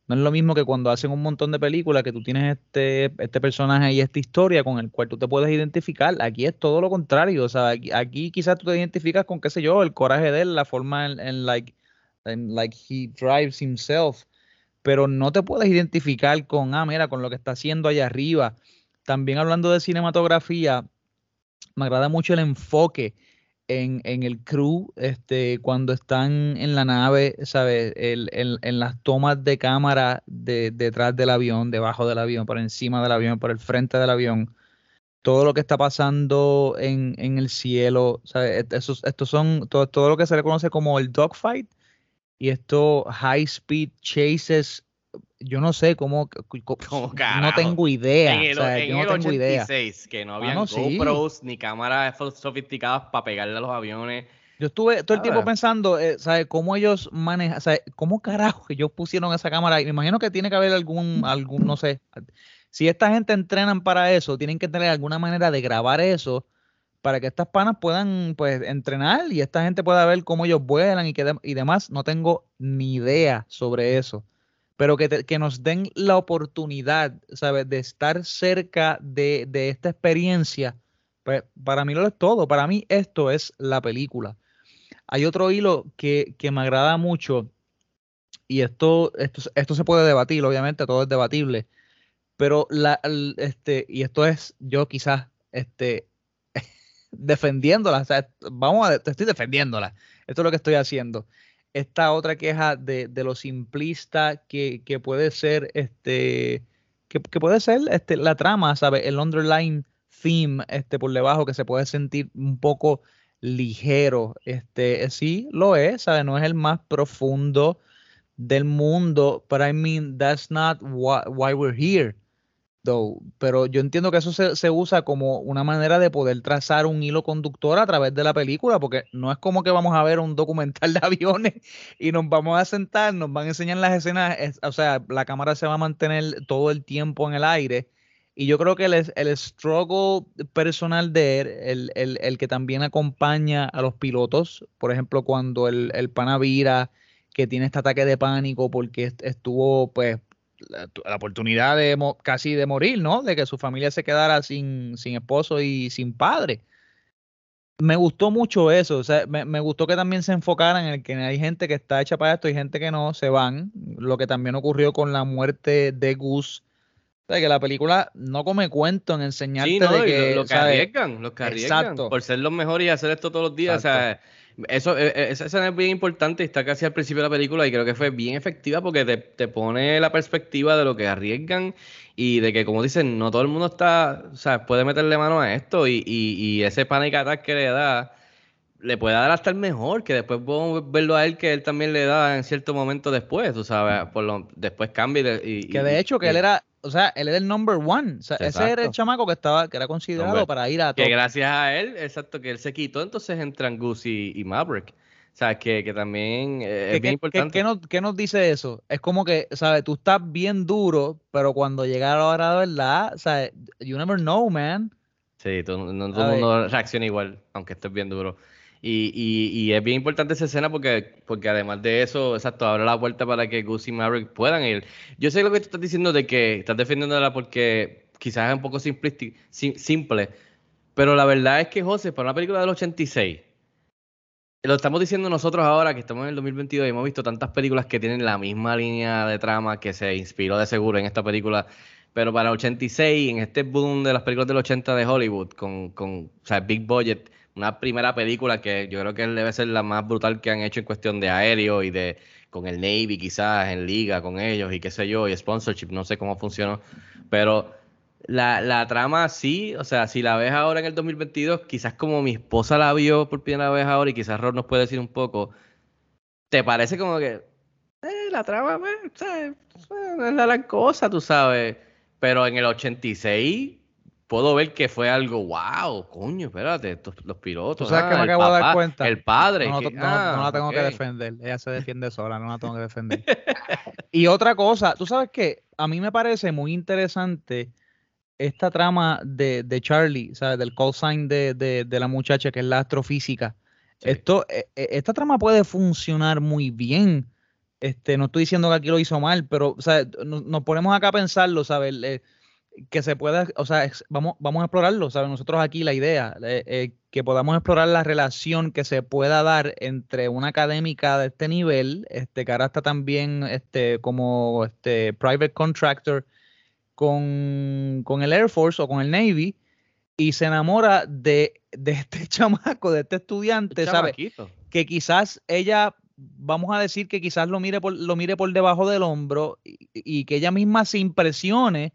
No es lo mismo que cuando hacen un montón de películas que tú tienes este, este personaje y esta historia con el cual tú te puedes identificar. Aquí es todo lo contrario. O sea, aquí, quizás tú te identificas con, qué sé yo, el coraje de él, la forma en, like, en, like he drives himself. Pero no te puedes identificar con, ah, mira, con lo que está haciendo allá arriba. También hablando de cinematografía, me agrada mucho el enfoque en, el crew, este, cuando están en la nave, ¿sabes? en las tomas de cámara de, detrás del avión, debajo del avión, por encima del avión, por el frente del avión. Todo lo que está pasando en, el cielo, ¿sabes? Estos, estos son todo, todo lo que se le conoce como el dogfight. y estos high speed chases, yo no sé cómo, ¿Cómo no tengo idea. En el, o sea, en yo no el tengo idea. 86, que no habían Mano, sí. GoPros ni cámaras sofisticadas para pegarle a los aviones. Yo estuve todo el tiempo Ah. pensando, eh, ¿sabes? Cómo ellos manejan, ¿sabes? ¿Cómo carajo ellos pusieron esa cámara ahí? Me imagino que tiene que haber algún, algún, no sé. Si esta gente entrenan para eso, tienen que tener alguna manera de grabar eso para que estas panas puedan, pues, entrenar y esta gente pueda ver cómo ellos vuelan y, que de- y demás. No tengo ni idea sobre eso. Pero que, que nos den la oportunidad, ¿sabes? De estar cerca de, de esta experiencia, pues, para mí lo es todo. Para mí esto es la película. Hay otro hilo que, que me agrada mucho y esto, esto, esto se puede debatir, obviamente, todo es debatible, pero la, este, y esto es yo quizás este, defendiéndola, o vamos a, te estoy defendiéndola, esto es lo que estoy haciendo. Esta otra queja de, de lo simplista que, que puede ser, este, que, que puede ser este, la trama, ¿sabes? El underline theme este, por debajo que se puede sentir un poco ligero. Este, sí, lo es, ¿sabes? No es el más profundo del mundo, but I mean, that's not why, why we're here, Pero yo entiendo que eso se, se usa como una manera de poder trazar un hilo conductor a través de la película, porque no es como que vamos a ver un documental de aviones y nos vamos a sentar, nos van a enseñar las escenas, es- o sea, la cámara se va a mantener todo el tiempo en el aire. Y yo creo que el, el struggle personal de él, el, el- el que también acompaña a los pilotos, por ejemplo, cuando el, el pana vira, que tiene este ataque de pánico porque est- estuvo, pues, la, la oportunidad de mo- casi de morir, ¿no? De que su familia se quedara sin, sin esposo y sin padre. Me gustó mucho eso, o sea, me, me gustó que también se enfocaran en el que hay gente que está hecha para esto y gente que no, se van, lo que también ocurrió con la muerte de Gus. O sea, que la película no come cuento en enseñarte Sí, no, de que, lo, lo que ¿sabes? arriesgan, lo que arriesgan Exacto. por ser los mejores y hacer esto todos los días. O sea, eso, eh, eh, esa escena es bien importante y está casi al principio de la película y creo que fue bien efectiva porque te, te pone la perspectiva de lo que arriesgan y de que, como dicen, no todo el mundo está, o sea, puede meterle mano a esto y, y, y ese panic attack que le da le puede dar hasta el mejor, que después podemos verlo a él que él también le da en cierto momento después, tú sabes, por lo, después cambia y, Que de hecho que él era, o sea, él era el number one. O sea, ese era el chamaco que estaba, que era considerado Hombre, para ir a Que top. gracias a él, exacto, que él se quitó, entonces entran Gus y, y Maverick. O sea, que, que también eh, ¿Qué, es bien qué- importante. qué nos, qué nos dice eso? Es como que, ¿sabes? Tú estás bien duro, pero cuando llega la hora de verdad, ¿sabes? You never know, man. Sí, todo, no todo el mundo reacciona igual, aunque estés bien duro. Y, y, y es bien importante esa escena porque, porque además de eso, exacto, abre la puerta para que Gus y Maverick puedan ir. Yo sé lo que tú estás diciendo de que estás defendiéndola porque quizás es un poco simple, pero la verdad es que, José, para una película del 86, lo estamos diciendo nosotros ahora que estamos en el 2022 y hemos visto tantas películas que tienen la misma línea de trama que se inspiró de seguro en esta película. Pero para el 86, en este boom de las películas del 80 de Hollywood, con, con o sea, Big Budget, una primera película que yo creo que debe ser la más brutal que han hecho en cuestión de aéreo y de con el Navy quizás en liga con ellos y qué sé yo, y sponsorship, no sé cómo funcionó. Pero la, la trama sí, o sea, si la ves ahora en el 2022, quizás como mi esposa la vio por primera vez ahora y quizás Rod nos puede decir un poco, ¿te parece como que eh, la trama pues, eh, no es la gran cosa, tú sabes? Pero en el 86 puedo ver que fue algo, wow, coño, espérate, estos, los pilotos. Tú sabes que ah, me el acabo de dar cuenta. El padre. No, que- no- no ah, la tengo que defender. Ella se defiende sola, no la tengo que defender. y otra cosa, tú sabes que a mí me parece muy interesante esta trama de, de Charlie, ¿sabes? Del call sign de, de- de la muchacha que es la astrofísica. Esto, eh, eh, esta trama puede funcionar muy bien. Este, no estoy diciendo que aquí lo hizo mal, pero o sea, no- nos, ponemos acá a pensarlo, ¿sabes? Que se pueda, o sea, vamos, vamos a explorarlo, ¿sabes? Nosotros aquí la idea, eh, eh, que podamos explorar la relación que se pueda dar entre una académica de este nivel, este, que ahora está también este, como este, private contractor con, con el Air Force o con el Navy, y se enamora de, de este chamaco, de este estudiante, ¿sabes? Que quizás ella, vamos a decir que quizás lo mire por, lo mire por debajo del hombro y, y que ella misma se impresione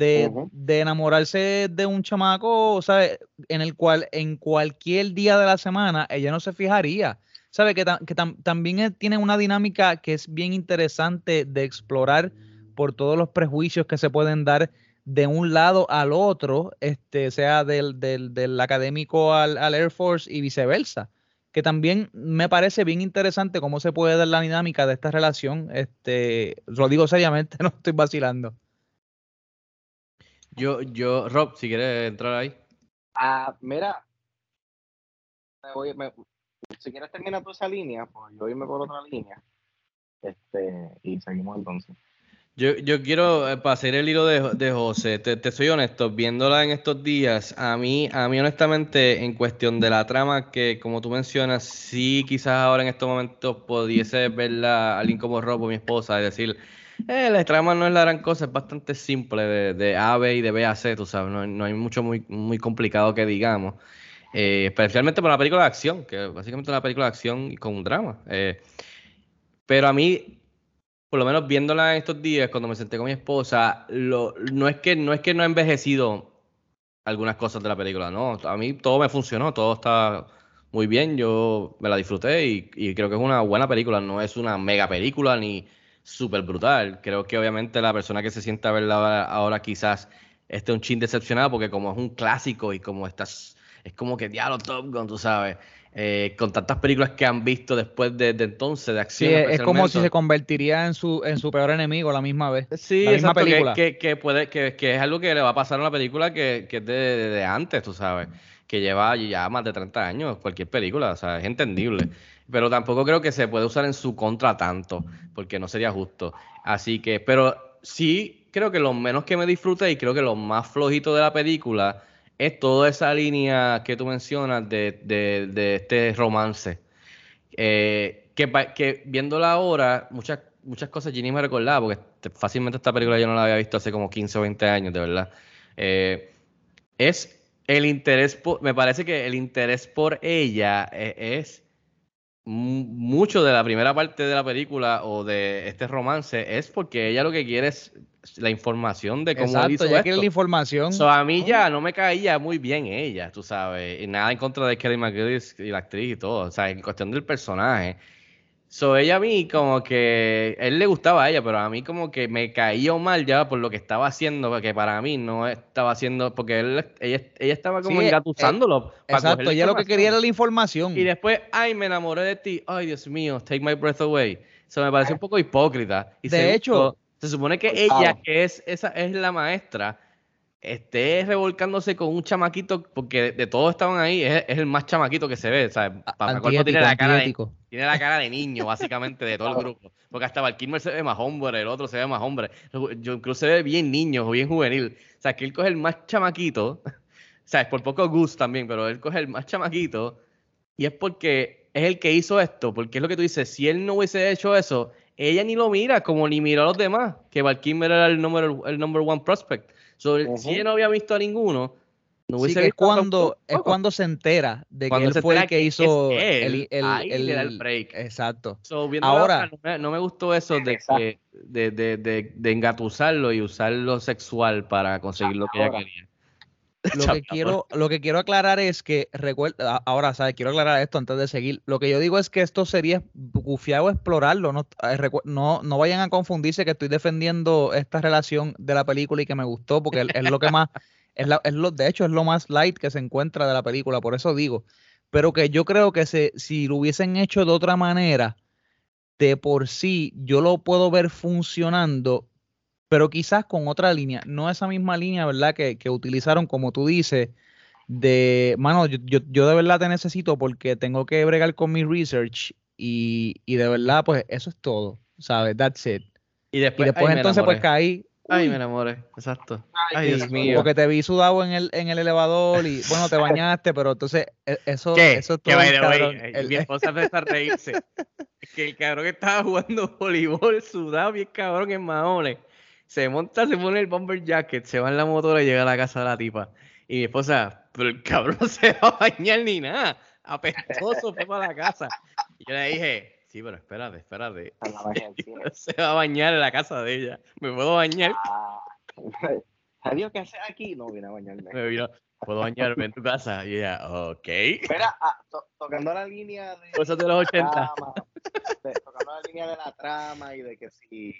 de, enamorarse de un chamaco, ¿sabes? En el cual en cualquier día de la semana ella no se fijaría. sabe que, ta- que tam- también tiene una dinámica que es bien interesante de explorar por todos los prejuicios que se pueden dar de un lado al otro, este, sea del, del, del académico al, al Air Force y viceversa. Que también me parece bien interesante cómo se puede dar la dinámica de esta relación. Este, lo digo seriamente, no estoy vacilando. Yo, yo, Rob, si quieres entrar ahí. Ah, mira, me voy- me- si quieres terminar tú esa línea, pues yo irme por otra línea. Este, y seguimos entonces. Yo, yo quiero, eh, para hacer el hilo de, de José, te, te soy honesto, viéndola en estos días, a mí, a mí honestamente, en cuestión de la trama, que como tú mencionas, sí quizás ahora en estos momentos pudiese verla a alguien como Rob o mi esposa y decir, eh, la trama no es la gran cosa, es bastante simple de, de A B y de B a C, tú sabes, no, no hay mucho muy, muy complicado que digamos. Eh, especialmente para una película de acción, que básicamente es una película de acción con un drama. Eh, pero a mí, por lo menos viéndola en estos días, cuando me senté con mi esposa, lo, no, es que, no es que no envejecido algunas cosas de la película, no. A mí todo me funcionó, todo está muy bien, yo me la disfruté y creo que es una buena película, no es una mega película ni súper brutal. Creo que obviamente la persona que se sienta a verla ahora, ahora quizás esté un chin decepcionada porque como es un clásico y como estás, es como que diablo Top Gun, tú sabes. eh, con tantas películas que han visto después de, de entonces, de Sí, acción. es, es como si se convertiría en su, en su peor enemigo a la misma vez. Sí, la misma exacto, película. Que, que puede, que, que es algo que le va a pasar a una película que, que es de, de- de antes, tú sabes, que lleva ya más de 30 años, cualquier película, o sea, es entendible. Pero tampoco creo que se puede usar en su contra tanto, porque no sería justo. Así que, pero sí creo que lo menos que me disfruté y creo que lo más flojito de la película es toda esa línea que tú mencionas de, de, de este romance. Eh, que, que viéndola ahora, muchas, muchas cosas Ginny me recordaba, porque te- fácilmente esta película yo no la había visto hace como 15 o 20 años, de verdad. Eh, es el interés, por- me parece que el interés por ella eh, es mucho de la primera parte de la película o de este romance, es porque ella lo que quiere es la información de cómo él Exacto, hizo ella quiere la información. So, a mí ya no me caía muy bien ella, tú sabes, y nada en contra de Kelly McGillis y la actriz y todo, o sea, en cuestión del personaje. So, ella a mí como que, él le gustaba a ella, pero a mí como que me caía mal ya por lo que estaba haciendo, porque para mí no estaba haciendo, porque él, ella, ella estaba como Sí, eh, engatusándolo. para Exacto, cogerle ella lo que quería era la información. Y después, ay, me enamoré de ti, ay, Dios mío, take my breath away. Eso me parece un poco hipócrita. Y De segundo, hecho- se supone que Por ella, favor. que es, esa, es la maestra, esté revolcándose con un chamaquito, porque de, de todos estaban ahí, es, es el más chamaquito que se ve. O colmo tiene la cara de, antiético. tiene la cara de niño, básicamente, de todo el grupo. Porque hasta Val Kilmer se ve más hombre, el otro se ve más hombre. Yo incluso se ve bien niño, bien juvenil. O sea, que él coge el más chamaquito. O sea, es por poco Gus también, pero él coge el más chamaquito. Y es porque es el que hizo esto. Porque es lo que tú dices, si él no hubiese hecho eso, ella ni lo mira como ni miró a los demás. Que Val Kilmer era el number, el number one prospect. So, Ujú. Si ella no había visto a ninguno, no Sí, que es cuando, es cuando se entera de que él fue el que hizo el, el- ahí el el- break. Exacto. So, Ahora- no, me, no me gustó eso de, que, de, de, de, de engatusarlo y usarlo sexual para conseguir lo que ella quería. Lo que quiero, lo que quiero aclarar es que recuerda, ahora, ¿sabes? Quiero aclarar esto antes de seguir. Lo que yo digo es que esto sería bufiado explorarlo. No, no, no vayan a confundirse que estoy defendiendo esta relación de la película y que me gustó, porque es, es lo que más, es, la- es lo, de hecho, es lo más light que se encuentra de la película, por eso digo. Pero que yo creo que se, si lo hubiesen hecho de otra manera, de por sí, yo lo puedo ver funcionando pero quizás con otra línea, no esa misma línea, ¿verdad? Que, que utilizaron, como tú dices, de, mano, yo, yo, yo de verdad te necesito porque tengo que bregar con mi research y, y de verdad, pues eso es todo, ¿sabes? That's it. Y Y después, ay, entonces pues caí. Ay, me enamoré, exacto. Ay, Dios mío. Porque te vi sudado en el, en el elevador y bueno, te bañaste, pero entonces e- eso, ¿Qué? eso es Que todo, cabrón. eh, El- mi esposa empezó a reírse. que el cabrón que estaba jugando voleibol sudado, bien cabrón en maones. Se monta, se pone el bomber jacket, se va en la motora y llega a la casa de la tipa. Y mi esposa, pero el cabrón se va a bañar ni nada. Apestoso fue para la casa. Y yo le dije, sí, pero espérate, espérate. Se va a bañar en la casa de ella. ¿Me puedo bañar? Ah, Adiós, ¿qué haces aquí? No, vine a bañarme. Me vino- puedo bañarme en tu casa. Y ella, ok. Mira, ah, to- tocando la línea de Cosas de los 80. trama, de- tocando la línea de la trama y de que si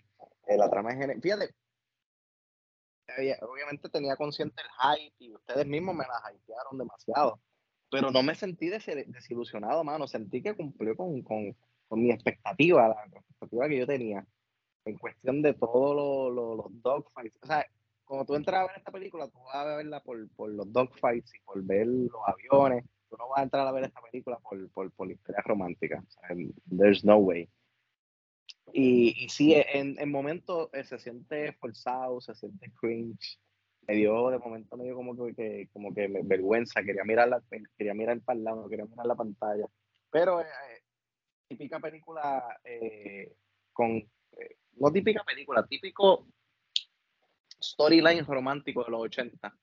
eh, la trama es fíjate obviamente tenía consciente el hype y ustedes mismos me la hypearon demasiado pero no me sentí desi- desilusionado mano sentí que cumplió con, con, con mi expectativa la expectativa que yo tenía en cuestión de todos lo- lo- los dogfights o sea cuando tú entras a ver esta película tú vas a verla por, por los dogfights y por ver los aviones tú no vas a entrar a ver esta película por, por, por la historia romántica. O sea, there's no way. Y, y sí, en, en momentos eh, se siente forzado, se siente cringe. Me dio, de momento me dio como que, que- como que me- vergüenza, quería mirar, la, quería mirar para el lado, quería mirar la pantalla. Pero eh, eh, típica película eh, con, no típica película, típico storyline romántico de los 80.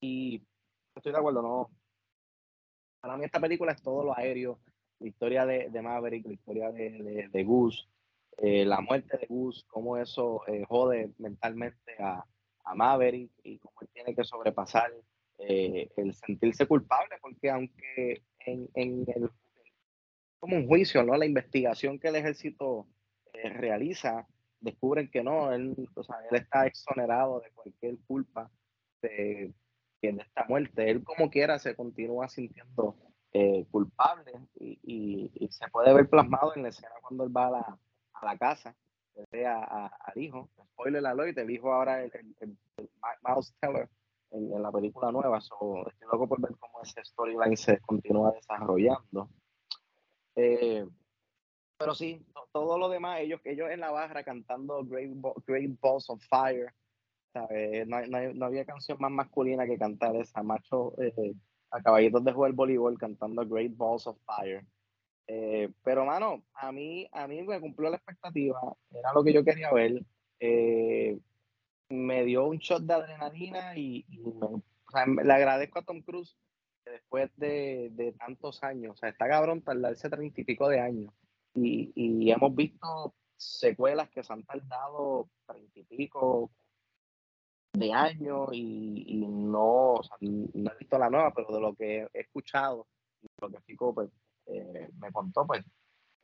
Y estoy de acuerdo, no, para mí esta película es todo lo aéreo, la historia de, de Maverick, la historia de, de, de eh, la muerte de Goose, cómo eso eh, jode mentalmente a, a Maverick y cómo él tiene que sobrepasar eh, el sentirse culpable, porque aunque en, en el como un juicio, ¿no? La investigación que el ejército realiza, descubren que no, él, o sea, él está exonerado de cualquier culpa de, de esta muerte. Él como quiera se continúa sintiendo eh, culpable y, y- y se puede ver plasmado en la escena cuando él va a la, a la casa, ve a- a- al hijo, spoiler alert, el hijo ahora es el, el- el Miles Teller en, en la película nueva, so, estoy loco por ver cómo ese storyline se continúa desarrollando. Eh, pero sí, to- todo lo demás, ellos, ellos en la barra cantando Great, Great Balls of Fire, ¿sabes? No, no no había canción más masculina que cantar esa, macho, eh, a caballitos de jugar voleibol cantando Great Balls of Fire. Eh, pero, mano, a mí, a mí me cumplió la expectativa, era lo que yo quería ver. Eh, me dio un shot de adrenalina y, le agradezco a Tom Cruise que después de, de tantos años, o sea, está cabrón tardarse treinta y pico de años. Y, y hemos visto secuelas que se han tardado treinta y pico de años y, y no, no he visto la nueva, pero de lo que he escuchado y lo que Fico pues, eh, me contó, pues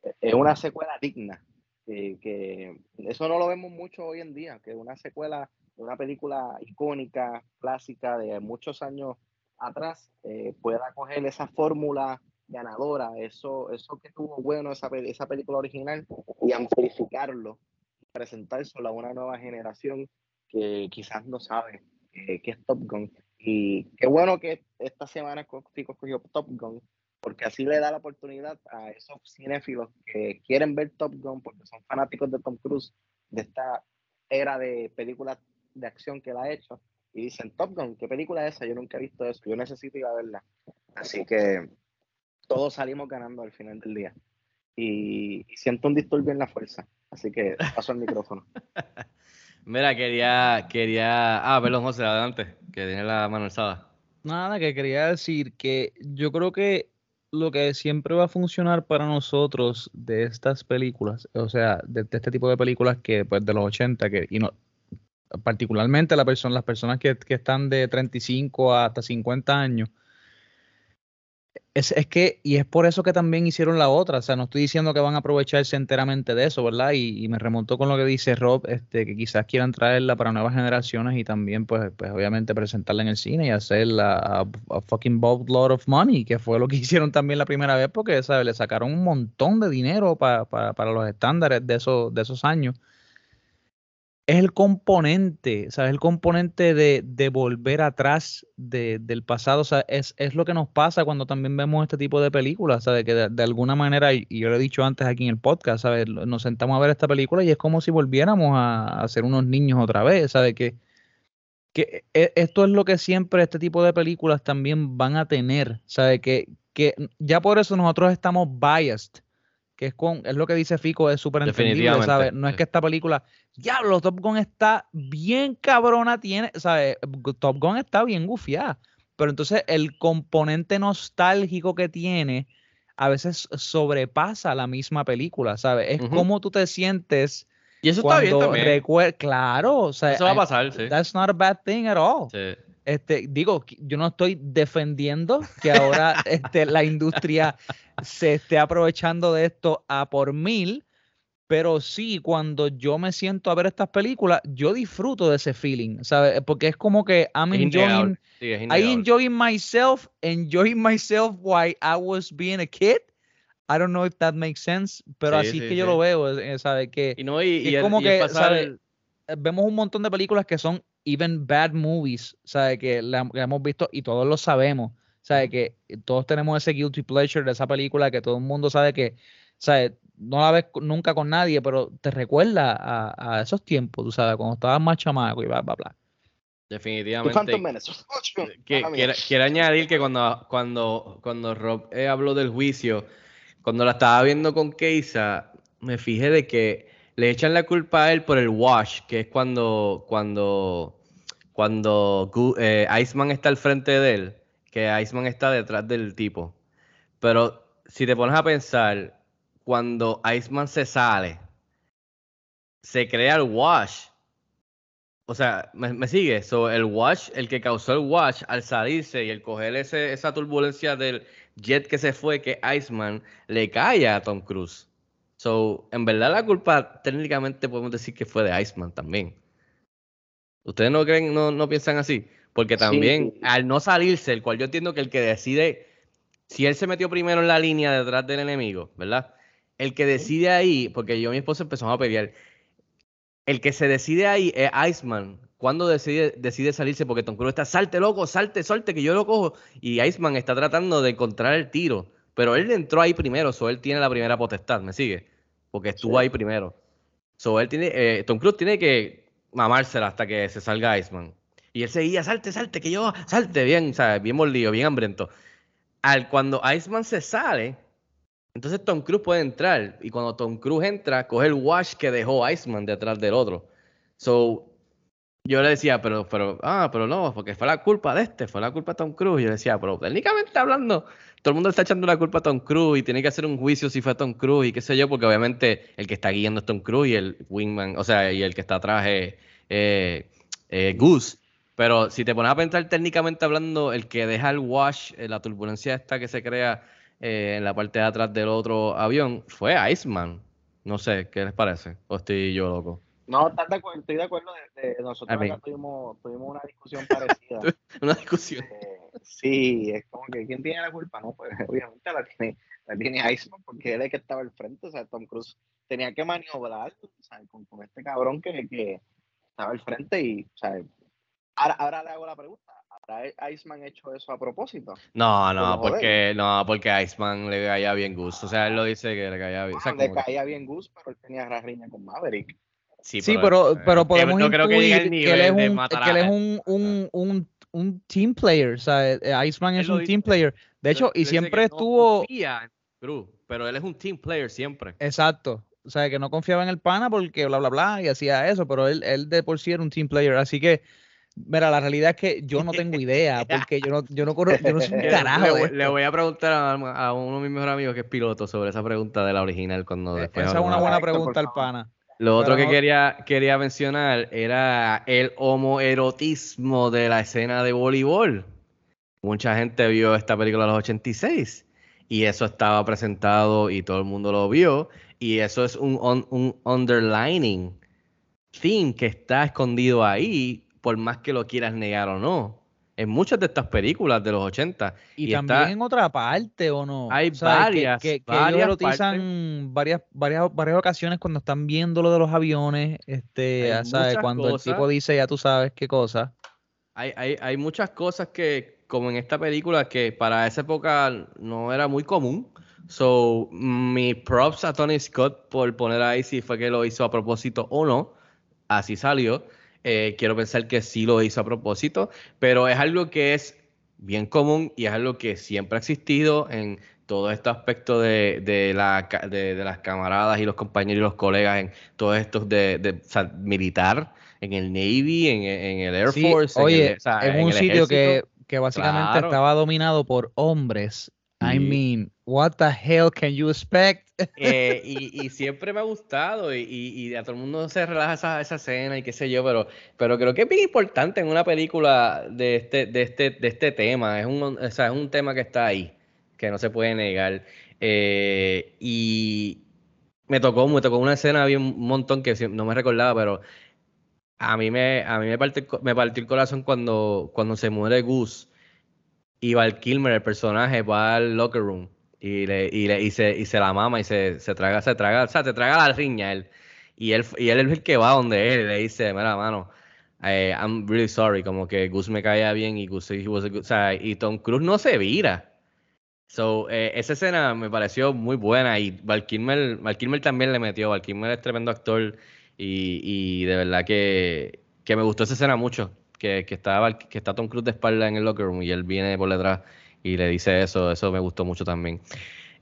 eh, es una secuela digna. que eso no lo vemos mucho hoy en día, que una secuela una película icónica, clásica de muchos años atrás, eh, pueda coger esa fórmula ganadora, eso, eso que tuvo bueno esa, esa película original y amplificarlo, presentárselo a una nueva generación que quizás no sabe eh, qué es Top Gun. Y qué bueno que esta semana Co- Fico escogió Top Gun, porque así le da la oportunidad a esos cinéfilos que quieren ver Top Gun, porque son fanáticos de Tom Cruise, de esta era de películas de acción que él ha hecho, y dicen, Top Gun, ¿qué película es esa? Yo nunca he visto eso, yo necesito ir a verla. Así que todos salimos ganando al final del día. Y, y siento un disturbio en la fuerza, así que paso el micrófono. Mira, quería, quería. Ah, perdón, José, adelante, que tiene la mano alzada. Nada, que quería decir que yo creo que lo que siempre va a funcionar para nosotros de estas películas, o sea, de, de este tipo de películas que pues de los 80, que, y no, particularmente la persona, las personas que, que están de 35 hasta 50 años, es, es que, y es por eso que también hicieron la otra, o sea, no estoy diciendo que van a aprovecharse enteramente de eso, ¿verdad? Y, y me remonto con lo que dice Rob, este, que quizás quieran traerla para nuevas generaciones y también, pues, pues obviamente presentarla en el cine y hacerla a, a fucking boatload of money, que fue lo que hicieron también la primera vez, porque, ¿sabes? Le sacaron un montón de dinero pa- pa- para los estándares de esos, de esos años es el componente, ¿sabes? El componente de, de volver atrás de- del pasado, o sea, es, es lo que nos pasa cuando también vemos este tipo de películas, ¿sabes? Que de, de alguna manera, y yo lo he dicho antes aquí en el podcast, ¿sabes? Nos sentamos a ver esta película y es como si volviéramos a, a ser unos niños otra vez, ¿sabes? Que, que e- esto es lo que siempre este tipo de películas también van a tener, ¿sabes? Que, que ya por eso nosotros estamos biased, que es con, es lo que dice Fico, es súper entendible, ¿sabes? No es que esta película, diablo, Top Gun está bien cabrona, tiene, ¿sabes? Top Gun está bien gufiada, pero entonces el componente nostálgico que tiene a veces sobrepasa la misma película, ¿sabes? Es Ujú. como tú te sientes Y eso está bien también. claro, o sea, Eso va a I- pasar, sí. that's not a bad thing at all. Sí. Este, digo, yo no estoy defendiendo que ahora este, la industria se esté aprovechando de esto a por mil, pero sí, cuando yo me siento a ver estas películas, yo disfruto de ese feeling, ¿sabes? Porque es como que I'm enjoying, sí, I enjoying myself, enjoying myself while I was being a kid. I don't know if that makes sense, pero Sí, así es sí, que yo lo veo, eh, ¿sabes? Que Y no, y, que y es el- como y que, vemos un montón de películas que son even bad movies, ¿sabes? Que la, hemos visto y todos lo sabemos, ¿sabes? Que todos tenemos ese guilty pleasure de esa película que todo el mundo sabe que, ¿sabes? No la ves nunca con nadie, pero te recuerda a, a esos tiempos, tú sabes, cuando estabas más chamaco y bla, bla, bla. Definitivamente. Que, quiero añadir que cuando, cuando, cuando Rob eh, habló del juicio, cuando la estaba viendo con Keisa, me fijé de que le echan la culpa a él por el wash, que es cuando, cuando, cuando eh, Iceman está al frente de él, que Iceman está detrás del tipo. Pero si te pones a pensar, cuando Iceman se sale, se crea el wash. O sea, ¿me, me sigue? So, el wash, el que causó el wash al salirse y el coger ese, esa turbulencia del jet que se fue, que Iceman, le cae a Tom Cruise. So, en verdad la culpa técnicamente podemos decir que fue de Iceman también. ¿Ustedes no creen, no, no piensan así? Porque también sí. al no salirse, el cual yo entiendo que el que decide, si él se metió primero en la línea detrás del enemigo, ¿verdad? El que decide ahí, porque yo y mi esposa empezamos a pelear, el que se decide ahí es Iceman. Cuando decide, decide salirse, porque Tom Cruise está, salte loco, salte, salte, que yo lo cojo. Y Iceman está tratando de encontrar el tiro. Pero él entró ahí primero, so él tiene la primera potestad, ¿me sigue? Porque estuvo Sí. ahí primero. So él tiene, eh, Tom Cruise tiene que mamársela hasta que se salga Iceman. Y él seguía, salte, salte, que yo, salte, bien, ¿sabes? Bien mordido, bien hambriento. Al, cuando Iceman se sale, entonces Tom Cruise puede entrar. Y cuando Tom Cruise entra, coge el wash que dejó Iceman detrás del otro. So, yo le decía, pero, pero, ah, pero no, porque fue la culpa de este, fue la culpa de Tom Cruise. Yo decía, pero técnicamente hablando, todo el mundo está echando la culpa a Tom Cruise y tiene que hacer un juicio si fue Tom Cruise y qué sé yo, porque obviamente el que está guiando es Tom Cruise y el wingman, o sea, y el que está atrás es eh, eh, Goose. Pero si te pones a pensar técnicamente hablando, el que deja el wash, eh, la turbulencia esta que se crea en la parte de atrás del otro avión, fue Iceman. No sé, ¿qué les parece? ¿O estoy yo loco? No, ¿estás de acuerdo? estoy de acuerdo. De, de- nosotros A acá tuvimos, tuvimos una discusión parecida. Una discusión. Eh, sí, es como que ¿quién tiene la culpa? No, pues obviamente la tiene, la tiene Iceman porque él es el que estaba al frente. O sea, Tom Cruise tenía que maniobrar o sea, con, con este cabrón que, que estaba al frente y, o sea, ahora, ahora le hago la pregunta. ¿Habrá Iceman hecho eso a propósito? No, no, joder. porque no, porque Iceman le caía bien Goose. O sea, él lo dice que le caía bien. o sea, Bueno, le caía bien Gus, pero él tenía riña con Maverick. Sí, Sí, pero, eh, pero que podemos no creo que llegue al intuir que él es nivel de un, matar que él a- es un, un, un, un team player, o sea, eh, Iceman Él es un dice. team player. De hecho, y siempre no estuvo, Cruz, pero él es un team player siempre. exacto, o sea, que no confiaba en el pana porque bla, bla, bla, y hacía eso, pero él, él de por sí era un team player, así que, mira, la realidad es que yo no tengo idea, porque yo no, yo no, conozco- yo no soy un Le- carajo le, de voy- le esto. voy a preguntar a, a uno de mis mejores amigos que es piloto sobre esa pregunta de la original cuando Eh, después Esa es una buena pregunta al favor. pana. Lo otro Pero que quería, quería mencionar era el homoerotismo de la escena de voleibol. Mucha gente vio esta película de los 86 y eso estaba presentado y todo el mundo lo vio y eso es un, un, un underlining theme que está escondido ahí por más que lo quieras negar o no. En muchas de estas películas de los 80 Y, y también está- en otra parte, ¿o no? Hay O sea, que- varias, que, que ellos varias erotizan varias, varias, varias ocasiones cuando están viendo lo de los aviones, este, ya sabes, cuando el tipo dice, ya tú sabes qué cosa. Hay, hay, hay muchas cosas que, como en esta película, que para esa época no era muy común. So, mi props a Tony Scott por poner ahí si fue que lo hizo a propósito o no. Así salió. Eh, quiero pensar que sí lo hizo a propósito, pero es algo que es bien común y es algo que siempre ha existido en todo este aspecto de, de la, ca- de, de las camaradas y los compañeros y los colegas en todos estos de, de- o sea, militar, en el Navy, en, en el Air Sí, Force, en oye, el- o sea, es en un el sitio que, que básicamente Claro. estaba dominado por hombres I mean, what the hell can you expect? Eh, y, y, siempre me ha gustado y, y, a todo el mundo se relaja esa, esa escena y qué sé yo, pero, pero creo que es bien importante en una película de este, de este, de este tema. Es un, o sea, es un tema que está ahí, que no se puede negar. Eh, y me tocó, me tocó una escena, había un montón que no me recordaba, pero a mí me, a mí me partió, me partió el corazón cuando, cuando se muere Goose y Val Kilmer, el personaje, va al locker room y le, y le y se, y se la mama y se, se traga, se traga, o sea, te traga la riña él. Y él, y él es el que va donde él y le dice, mira, mano, eh, I'm really sorry, como que Gus me caía bien y Gus was a good, o sea, y Tom Cruise no se vira. So, eh, esa escena me pareció muy buena y Val Kilmer, Val Kilmer también le metió. Val Kilmer es tremendo actor y, y de verdad que, que me gustó esa escena mucho que, que, está, que está Tom Cruise de espalda en el locker room y él viene por detrás y le dice eso, eso me gustó mucho también.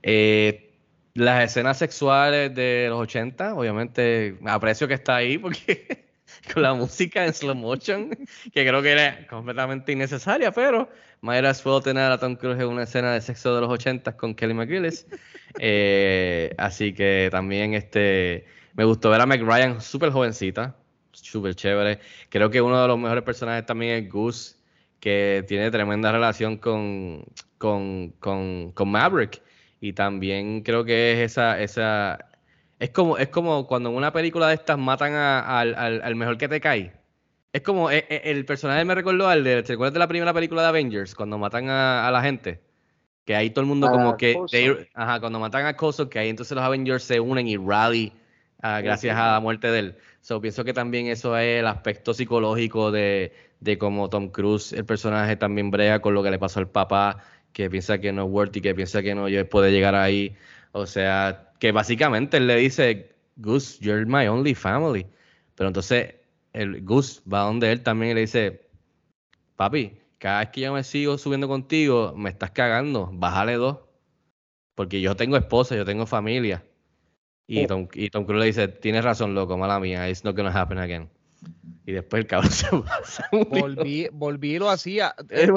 Eh, las escenas sexuales de los 80, obviamente aprecio que está ahí porque con la música en slow motion, que creo que era completamente innecesaria, pero Mayra puedo tener a Tom Cruise en una escena de sexo de los 80 con Kelly McGillis. Eh, así que también este, me gustó ver a Meg Ryan súper jovencita, súper chévere. Creo que uno de los mejores personajes también es Goose, que tiene tremenda relación con, con, con, Maverick. Y también creo que es esa, esa es como, es como cuando en una película de estas matan al, mejor que te cae. Es como e, e, el, personaje me recordó al de, ¿te acuerdas de la primera película de Avengers? Cuando matan a, la gente. Que ahí todo el mundo como que... ajá, cuando matan a Coulson, que ahí entonces los Avengers se unen y rally ah, gracias a la muerte de él. So, pienso que también eso es el aspecto psicológico de, de cómo Tom Cruise, el personaje, también brega con lo que le pasó al papá, que piensa que no es worthy, que piensa que no puede llegar ahí. O sea, que básicamente él le dice, Goose, you're my only family. Pero entonces el Goose va donde él también y le dice, papi, cada vez que yo me sigo subiendo contigo, me estás cagando, bájale dos. Porque yo tengo esposa, yo tengo familia. Y oh. Tom, y Tom Cruise le dice, tienes razón, loco, mala mía, it's not gonna happen again. Y después el cabrón se pasa. Volví, volví lo hacía. Eh,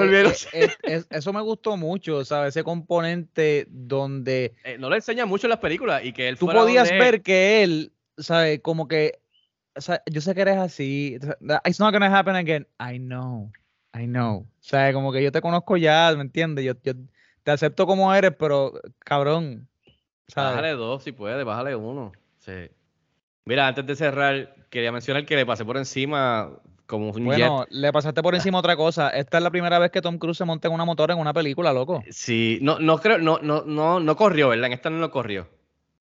eh, eh, eso me gustó mucho, ¿sabes? Ese componente donde... no le enseña mucho en las películas y que él Tú podías ver que él, ¿sabes? Como que... O sea, yo sé que eres así. It's not gonna happen again. I know. I know. O sea, como que yo te conozco ya, ¿me entiendes? Yo, yo te acepto como eres, pero cabrón, Bájale dos si puede, bájale uno. Sí. Mira, antes de cerrar, quería mencionar que le pasé por encima como un Bueno, le pasaste por encima otra cosa. Esta es la primera vez que Tom Cruise se monta en una motora en una película, loco. Sí, no, no creo, no, no, no, no corrió, ¿verdad? En esta no lo corrió.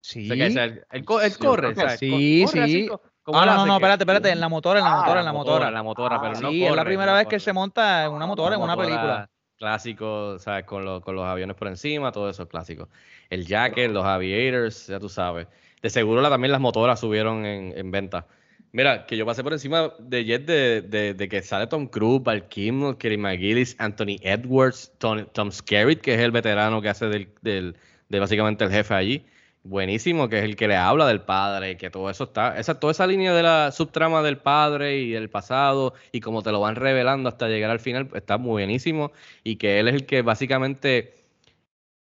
Sí. él, corre, Sí, sí. ah, no, no, espérate, espérate, en la motora, en la motora, en la motora. En la motora, pero no Sí, es la primera vez que se monta en una motora en una película. Clásico, ¿sabes? Con, con los aviones por encima, todo eso es clásico el jacket, los aviators, ya tú sabes. De seguro también las motoras subieron en, venta. Mira, que yo pasé por encima de Jet de, que sale Tom Cruise, Val Kilmer, Kerry McGillis, Anthony Edwards, Tom, Tom Skerritt, que es el veterano que hace del, del, de básicamente el jefe allí. Buenísimo, que es el que le habla del padre, que todo eso está, esa, toda esa línea de la subtrama del padre y del pasado, y como te lo van revelando hasta llegar al final, está muy buenísimo. Y que él es el que básicamente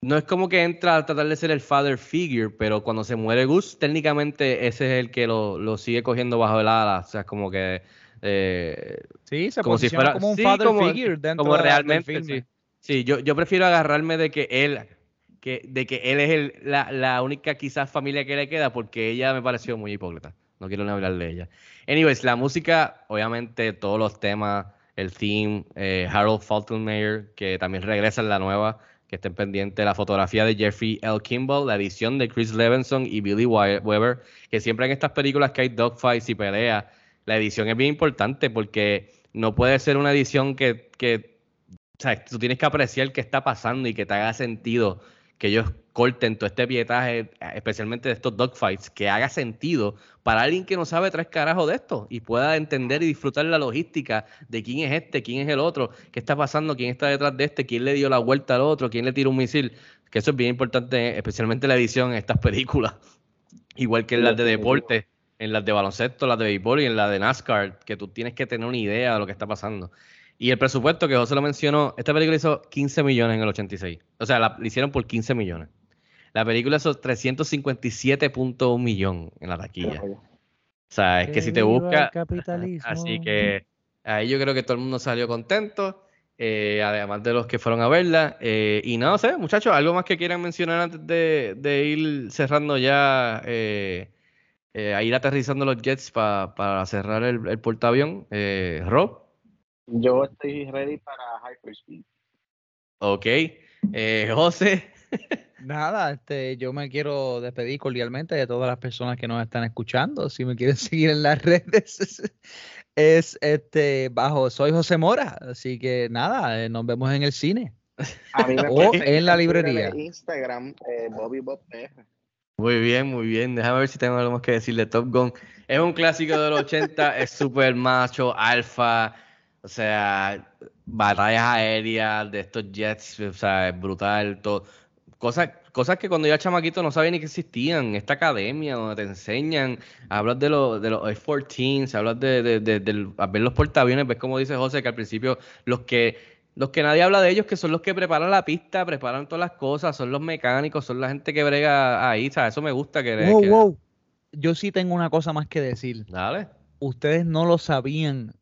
no es como que entra a tratar de ser el father figure, pero cuando se muere Gus, técnicamente ese es el que lo, sigue cogiendo bajo el ala. O sea, es como que. Eh, sí, se como si fuera como un father figure dentro como realmente, Sí, sí yo, yo prefiero agarrarme de que él. Que, de que él es la, la única quizás familia que le queda porque ella me pareció muy hipócrita. No quiero ni hablar de ella. Anyways, la música, obviamente, todos los temas, el theme, eh, Harold Faltermeyer, que también regresa en la nueva que estén pendientes, la fotografía de Jeffrey L. Kimball, la edición de Chris Levinson y Billy Weber, que siempre en estas películas que hay dogfights y peleas, la edición es bien importante porque no puede ser una edición que, que o sea, tú tienes que apreciar qué está pasando y que te haga sentido que ellos corten todo este pietaje, especialmente de estos dogfights, que haga sentido para alguien que no sabe tres carajos de esto y pueda entender y disfrutar la logística de quién es este, quién es el otro, qué está pasando, quién está detrás de este, quién le dio la vuelta al otro, quién le tiró un misil, que eso es bien importante, especialmente la edición en estas películas, igual que en las de deporte, en las de baloncesto, las de béisbol y en la de NASCAR, que tú tienes que tener una idea de lo que está pasando. Y el presupuesto que José lo mencionó, esta película hizo 15 millones en el 86. O sea, la, la hicieron por 15 millones. La película hizo 357.1 millón en la taquilla. O sea, es que si te busca... Así que ahí yo creo que todo el mundo salió contento. eh, además de los que fueron a verla. eh, y no sé, muchachos, algo más que quieran mencionar antes de, de ir cerrando ya, eh, eh, a ir aterrizando los jets pa- para cerrar el, el portaavión. Eh, Rob, Yo estoy ready para Hyperspeed. ok. Eh, José, Nada, este, yo me quiero despedir cordialmente de todas las personas que nos están escuchando. Si me quieren seguir en las redes, es este bajo Soy José Mora. Así que nada, eh, nos vemos en el cine. A mí me O en la librería. Instagram, eh, Bobby Bob PR. Muy bien, muy bien. Déjame ver si tengo algo más que decir de Top Gun. Es un clásico de los 80, es súper macho, alfa, o sea, batallas aéreas de estos jets, o sea, es brutal, todo. Cosas, cosas que cuando yo era chamaquito no sabía ni que existían. Esta academia donde te enseñan, hablas de, los de los F-14, hablas de, de, de- a ver los portaaviones, ves como dice José que al principio los que los que nadie habla de ellos, que son los que preparan la pista, preparan todas las cosas, son los mecánicos, son la gente que brega ahí, ¿sabes? Eso me gusta que... Wow, que- wow. Yo sí tengo una cosa más que decir. Dale. Ustedes no lo sabían.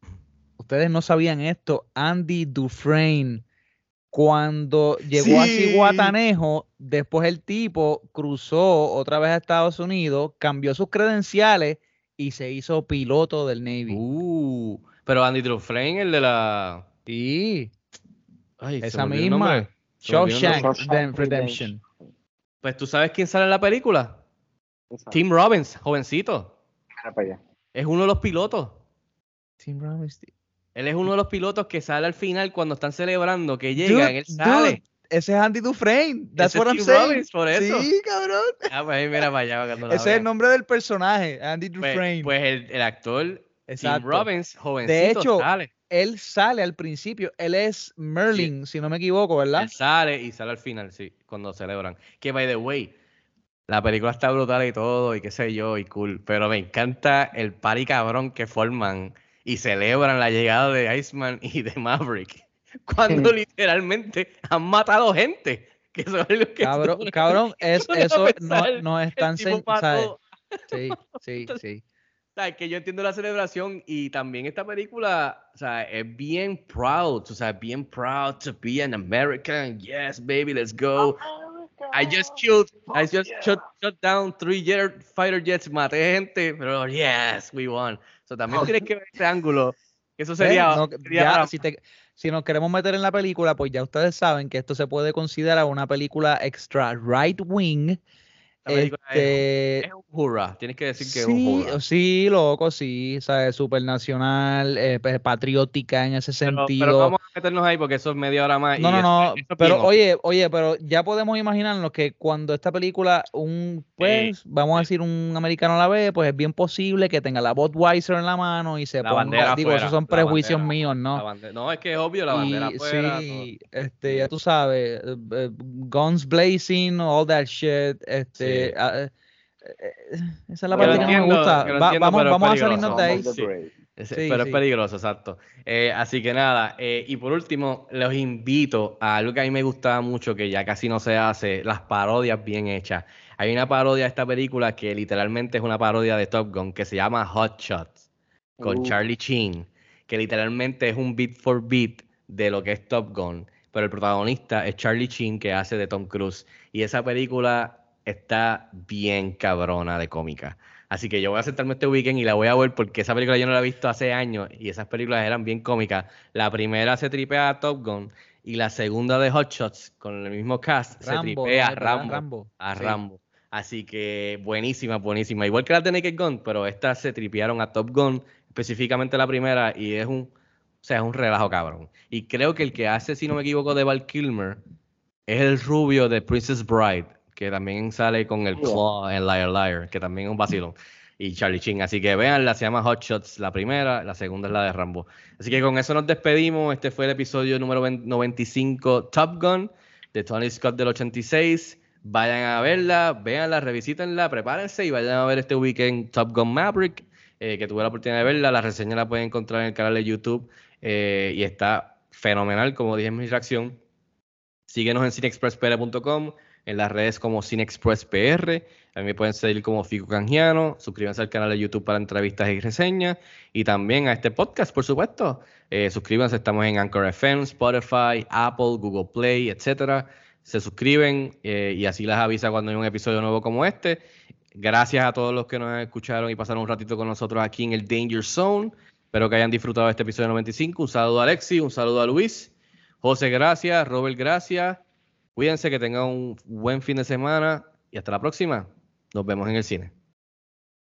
Ustedes no sabían esto. Andy Dufresne, cuando llegó a Sí. Ciguatanejo, después el tipo cruzó otra vez a Estados Unidos, cambió sus credenciales y se hizo piloto del Navy. Uh, pero Andy Dufresne, el de la... Sí, Ay, esa misma. Shawshank Redemption. Pues tú sabes quién sale en la película. Exacto. Tim Robbins, jovencito. Mira para allá. Es uno de los pilotos. Tim Robbins. Él es uno de los pilotos que sale al final cuando están celebrando, que llegan, Dude, él sale. dude, ese es Andy Dufresne. That's Ese what I'm Tim saying. Robbins, por eso. Sí, cabrón. Ah, pues ahí mira para allá. Ese es el nombre del personaje, Andy Pues, Dufresne. pues el, el actor Exacto. Tim Robbins, jovencito, hecho, sale. Él sale al principio, él es Merlin, si no me equivoco, ¿verdad? Él sale y sale al final, sí, cuando celebran. Que, by the way, la película está brutal y todo, y qué sé yo, y cool. Pero me encanta el party cabrón que forman y celebran la llegada de Iceman y de Maverick. Cuando literalmente han matado gente. Que eso es algo que Cabrón, cabrón, es, eso no, no es tan tipo sen- ¿sabes? mató- Sí, sí, Entonces, sí. O sea, que yo entiendo la celebración y también esta película, o sea, es bien proud, o sea, bien proud to be an American. Yes, baby, let's go. I just killed, I just shut, shut down three jet, fighter jets, maté gente, pero yes, we won. So, también tienes que ver ese ángulo. Eso sería, No, sería ya, si, te- si nos queremos meter en la película, pues ya ustedes saben que esto se puede considerar una película extra right wing. Película es- Este, es, un hurra. Tienes que decir que es un sí, hurra. sí, loco, sí, ¿sabes? Super nacional, eh, pues, patriótica en ese Pero, sentido. pero vamos a meternos ahí porque eso es media hora más. y No, no, eso- no, eso es bien pero oye, oye, pero ya podemos imaginarnos que cuando esta película, un, pues, vamos a decir, un americano la ve, pues es bien posible que tenga la Budweiser en la mano y se La ponga, bandera digo, afuera, esos son prejuicios bandera, míos, ¿no? no, es que es obvio la bandera Y afuera. sí, este, ya tú sabes, eh, eh, guns blazing, all that shit, este, Sí. Ah, eh, eh, esa es la parte que no me entiendo, gusta. Va- entiendo, vamos vamos a salirnos de ahí. Sí. Sí, pero sí. es peligroso, exacto. Eh, así que nada, eh, y por último, los invito a algo que a mí me gustaba mucho, que ya casi no se hace, las parodias bien hechas. Hay una parodia de esta película que literalmente es una parodia de Top Gun, que se llama Hot Shots, con Uh. Charlie Sheen, que literalmente es un beat for beat de lo que es Top Gun, pero el protagonista es Charlie Sheen, que hace de Tom Cruise. Y esa película está bien cabrona de cómica. Así que yo voy a sentarme este weekend y la voy a ver porque esa película yo no la he visto hace años y esas películas eran bien cómicas. La primera se tripea a Top Gun y la segunda de Hot Shots con el mismo cast se tripea a. Rambo. Rambo, A sí. Rambo. Así que buenísima, buenísima. Igual que las de Naked Gun, pero estas se tripearon a Top Gun, específicamente la primera, y es un, o sea, es un relajo cabrón. Y creo que el que hace, si no me equivoco, de Val Kilmer es el rubio de Princess Bride, que también sale con el. Claw en Liar Liar, que también es un vacilón. Y Charlie Chin. Así que véanla, se llama Hot Shots la primera, la segunda es la de Rambo. Así que con eso nos despedimos. Este fue el episodio número 20 95 Top Gun de Tony Scott del 86. Vayan a verla, véanla, revisítenla, prepárense y vayan a ver este weekend Top Gun Maverick. eh, que tuve la oportunidad de verla. La reseña la pueden encontrar en el canal de YouTube eh, y está fenomenal, como dije en mi reacción. Síguenos en cinexpresspr.com, en las redes como cinexpresspr. A mí pueden seguir como Fico Canjiano. Suscríbanse al canal de YouTube para entrevistas y reseñas. Y también a este podcast, por supuesto. Eh, suscríbanse, estamos en Anchor FM, Spotify, Apple, Google Play, etcétera. Se suscriben eh, y así les avisa cuando hay un episodio nuevo como este. Gracias a todos los que nos escucharon y pasaron un ratito con nosotros aquí en el Danger Zone. Espero que hayan disfrutado este episodio 95. Un saludo a Alexi, un saludo a Luis. José, gracias. Robert, gracias. Cuídense, que tengan un buen fin de semana y hasta la próxima. Nos vemos en el cine.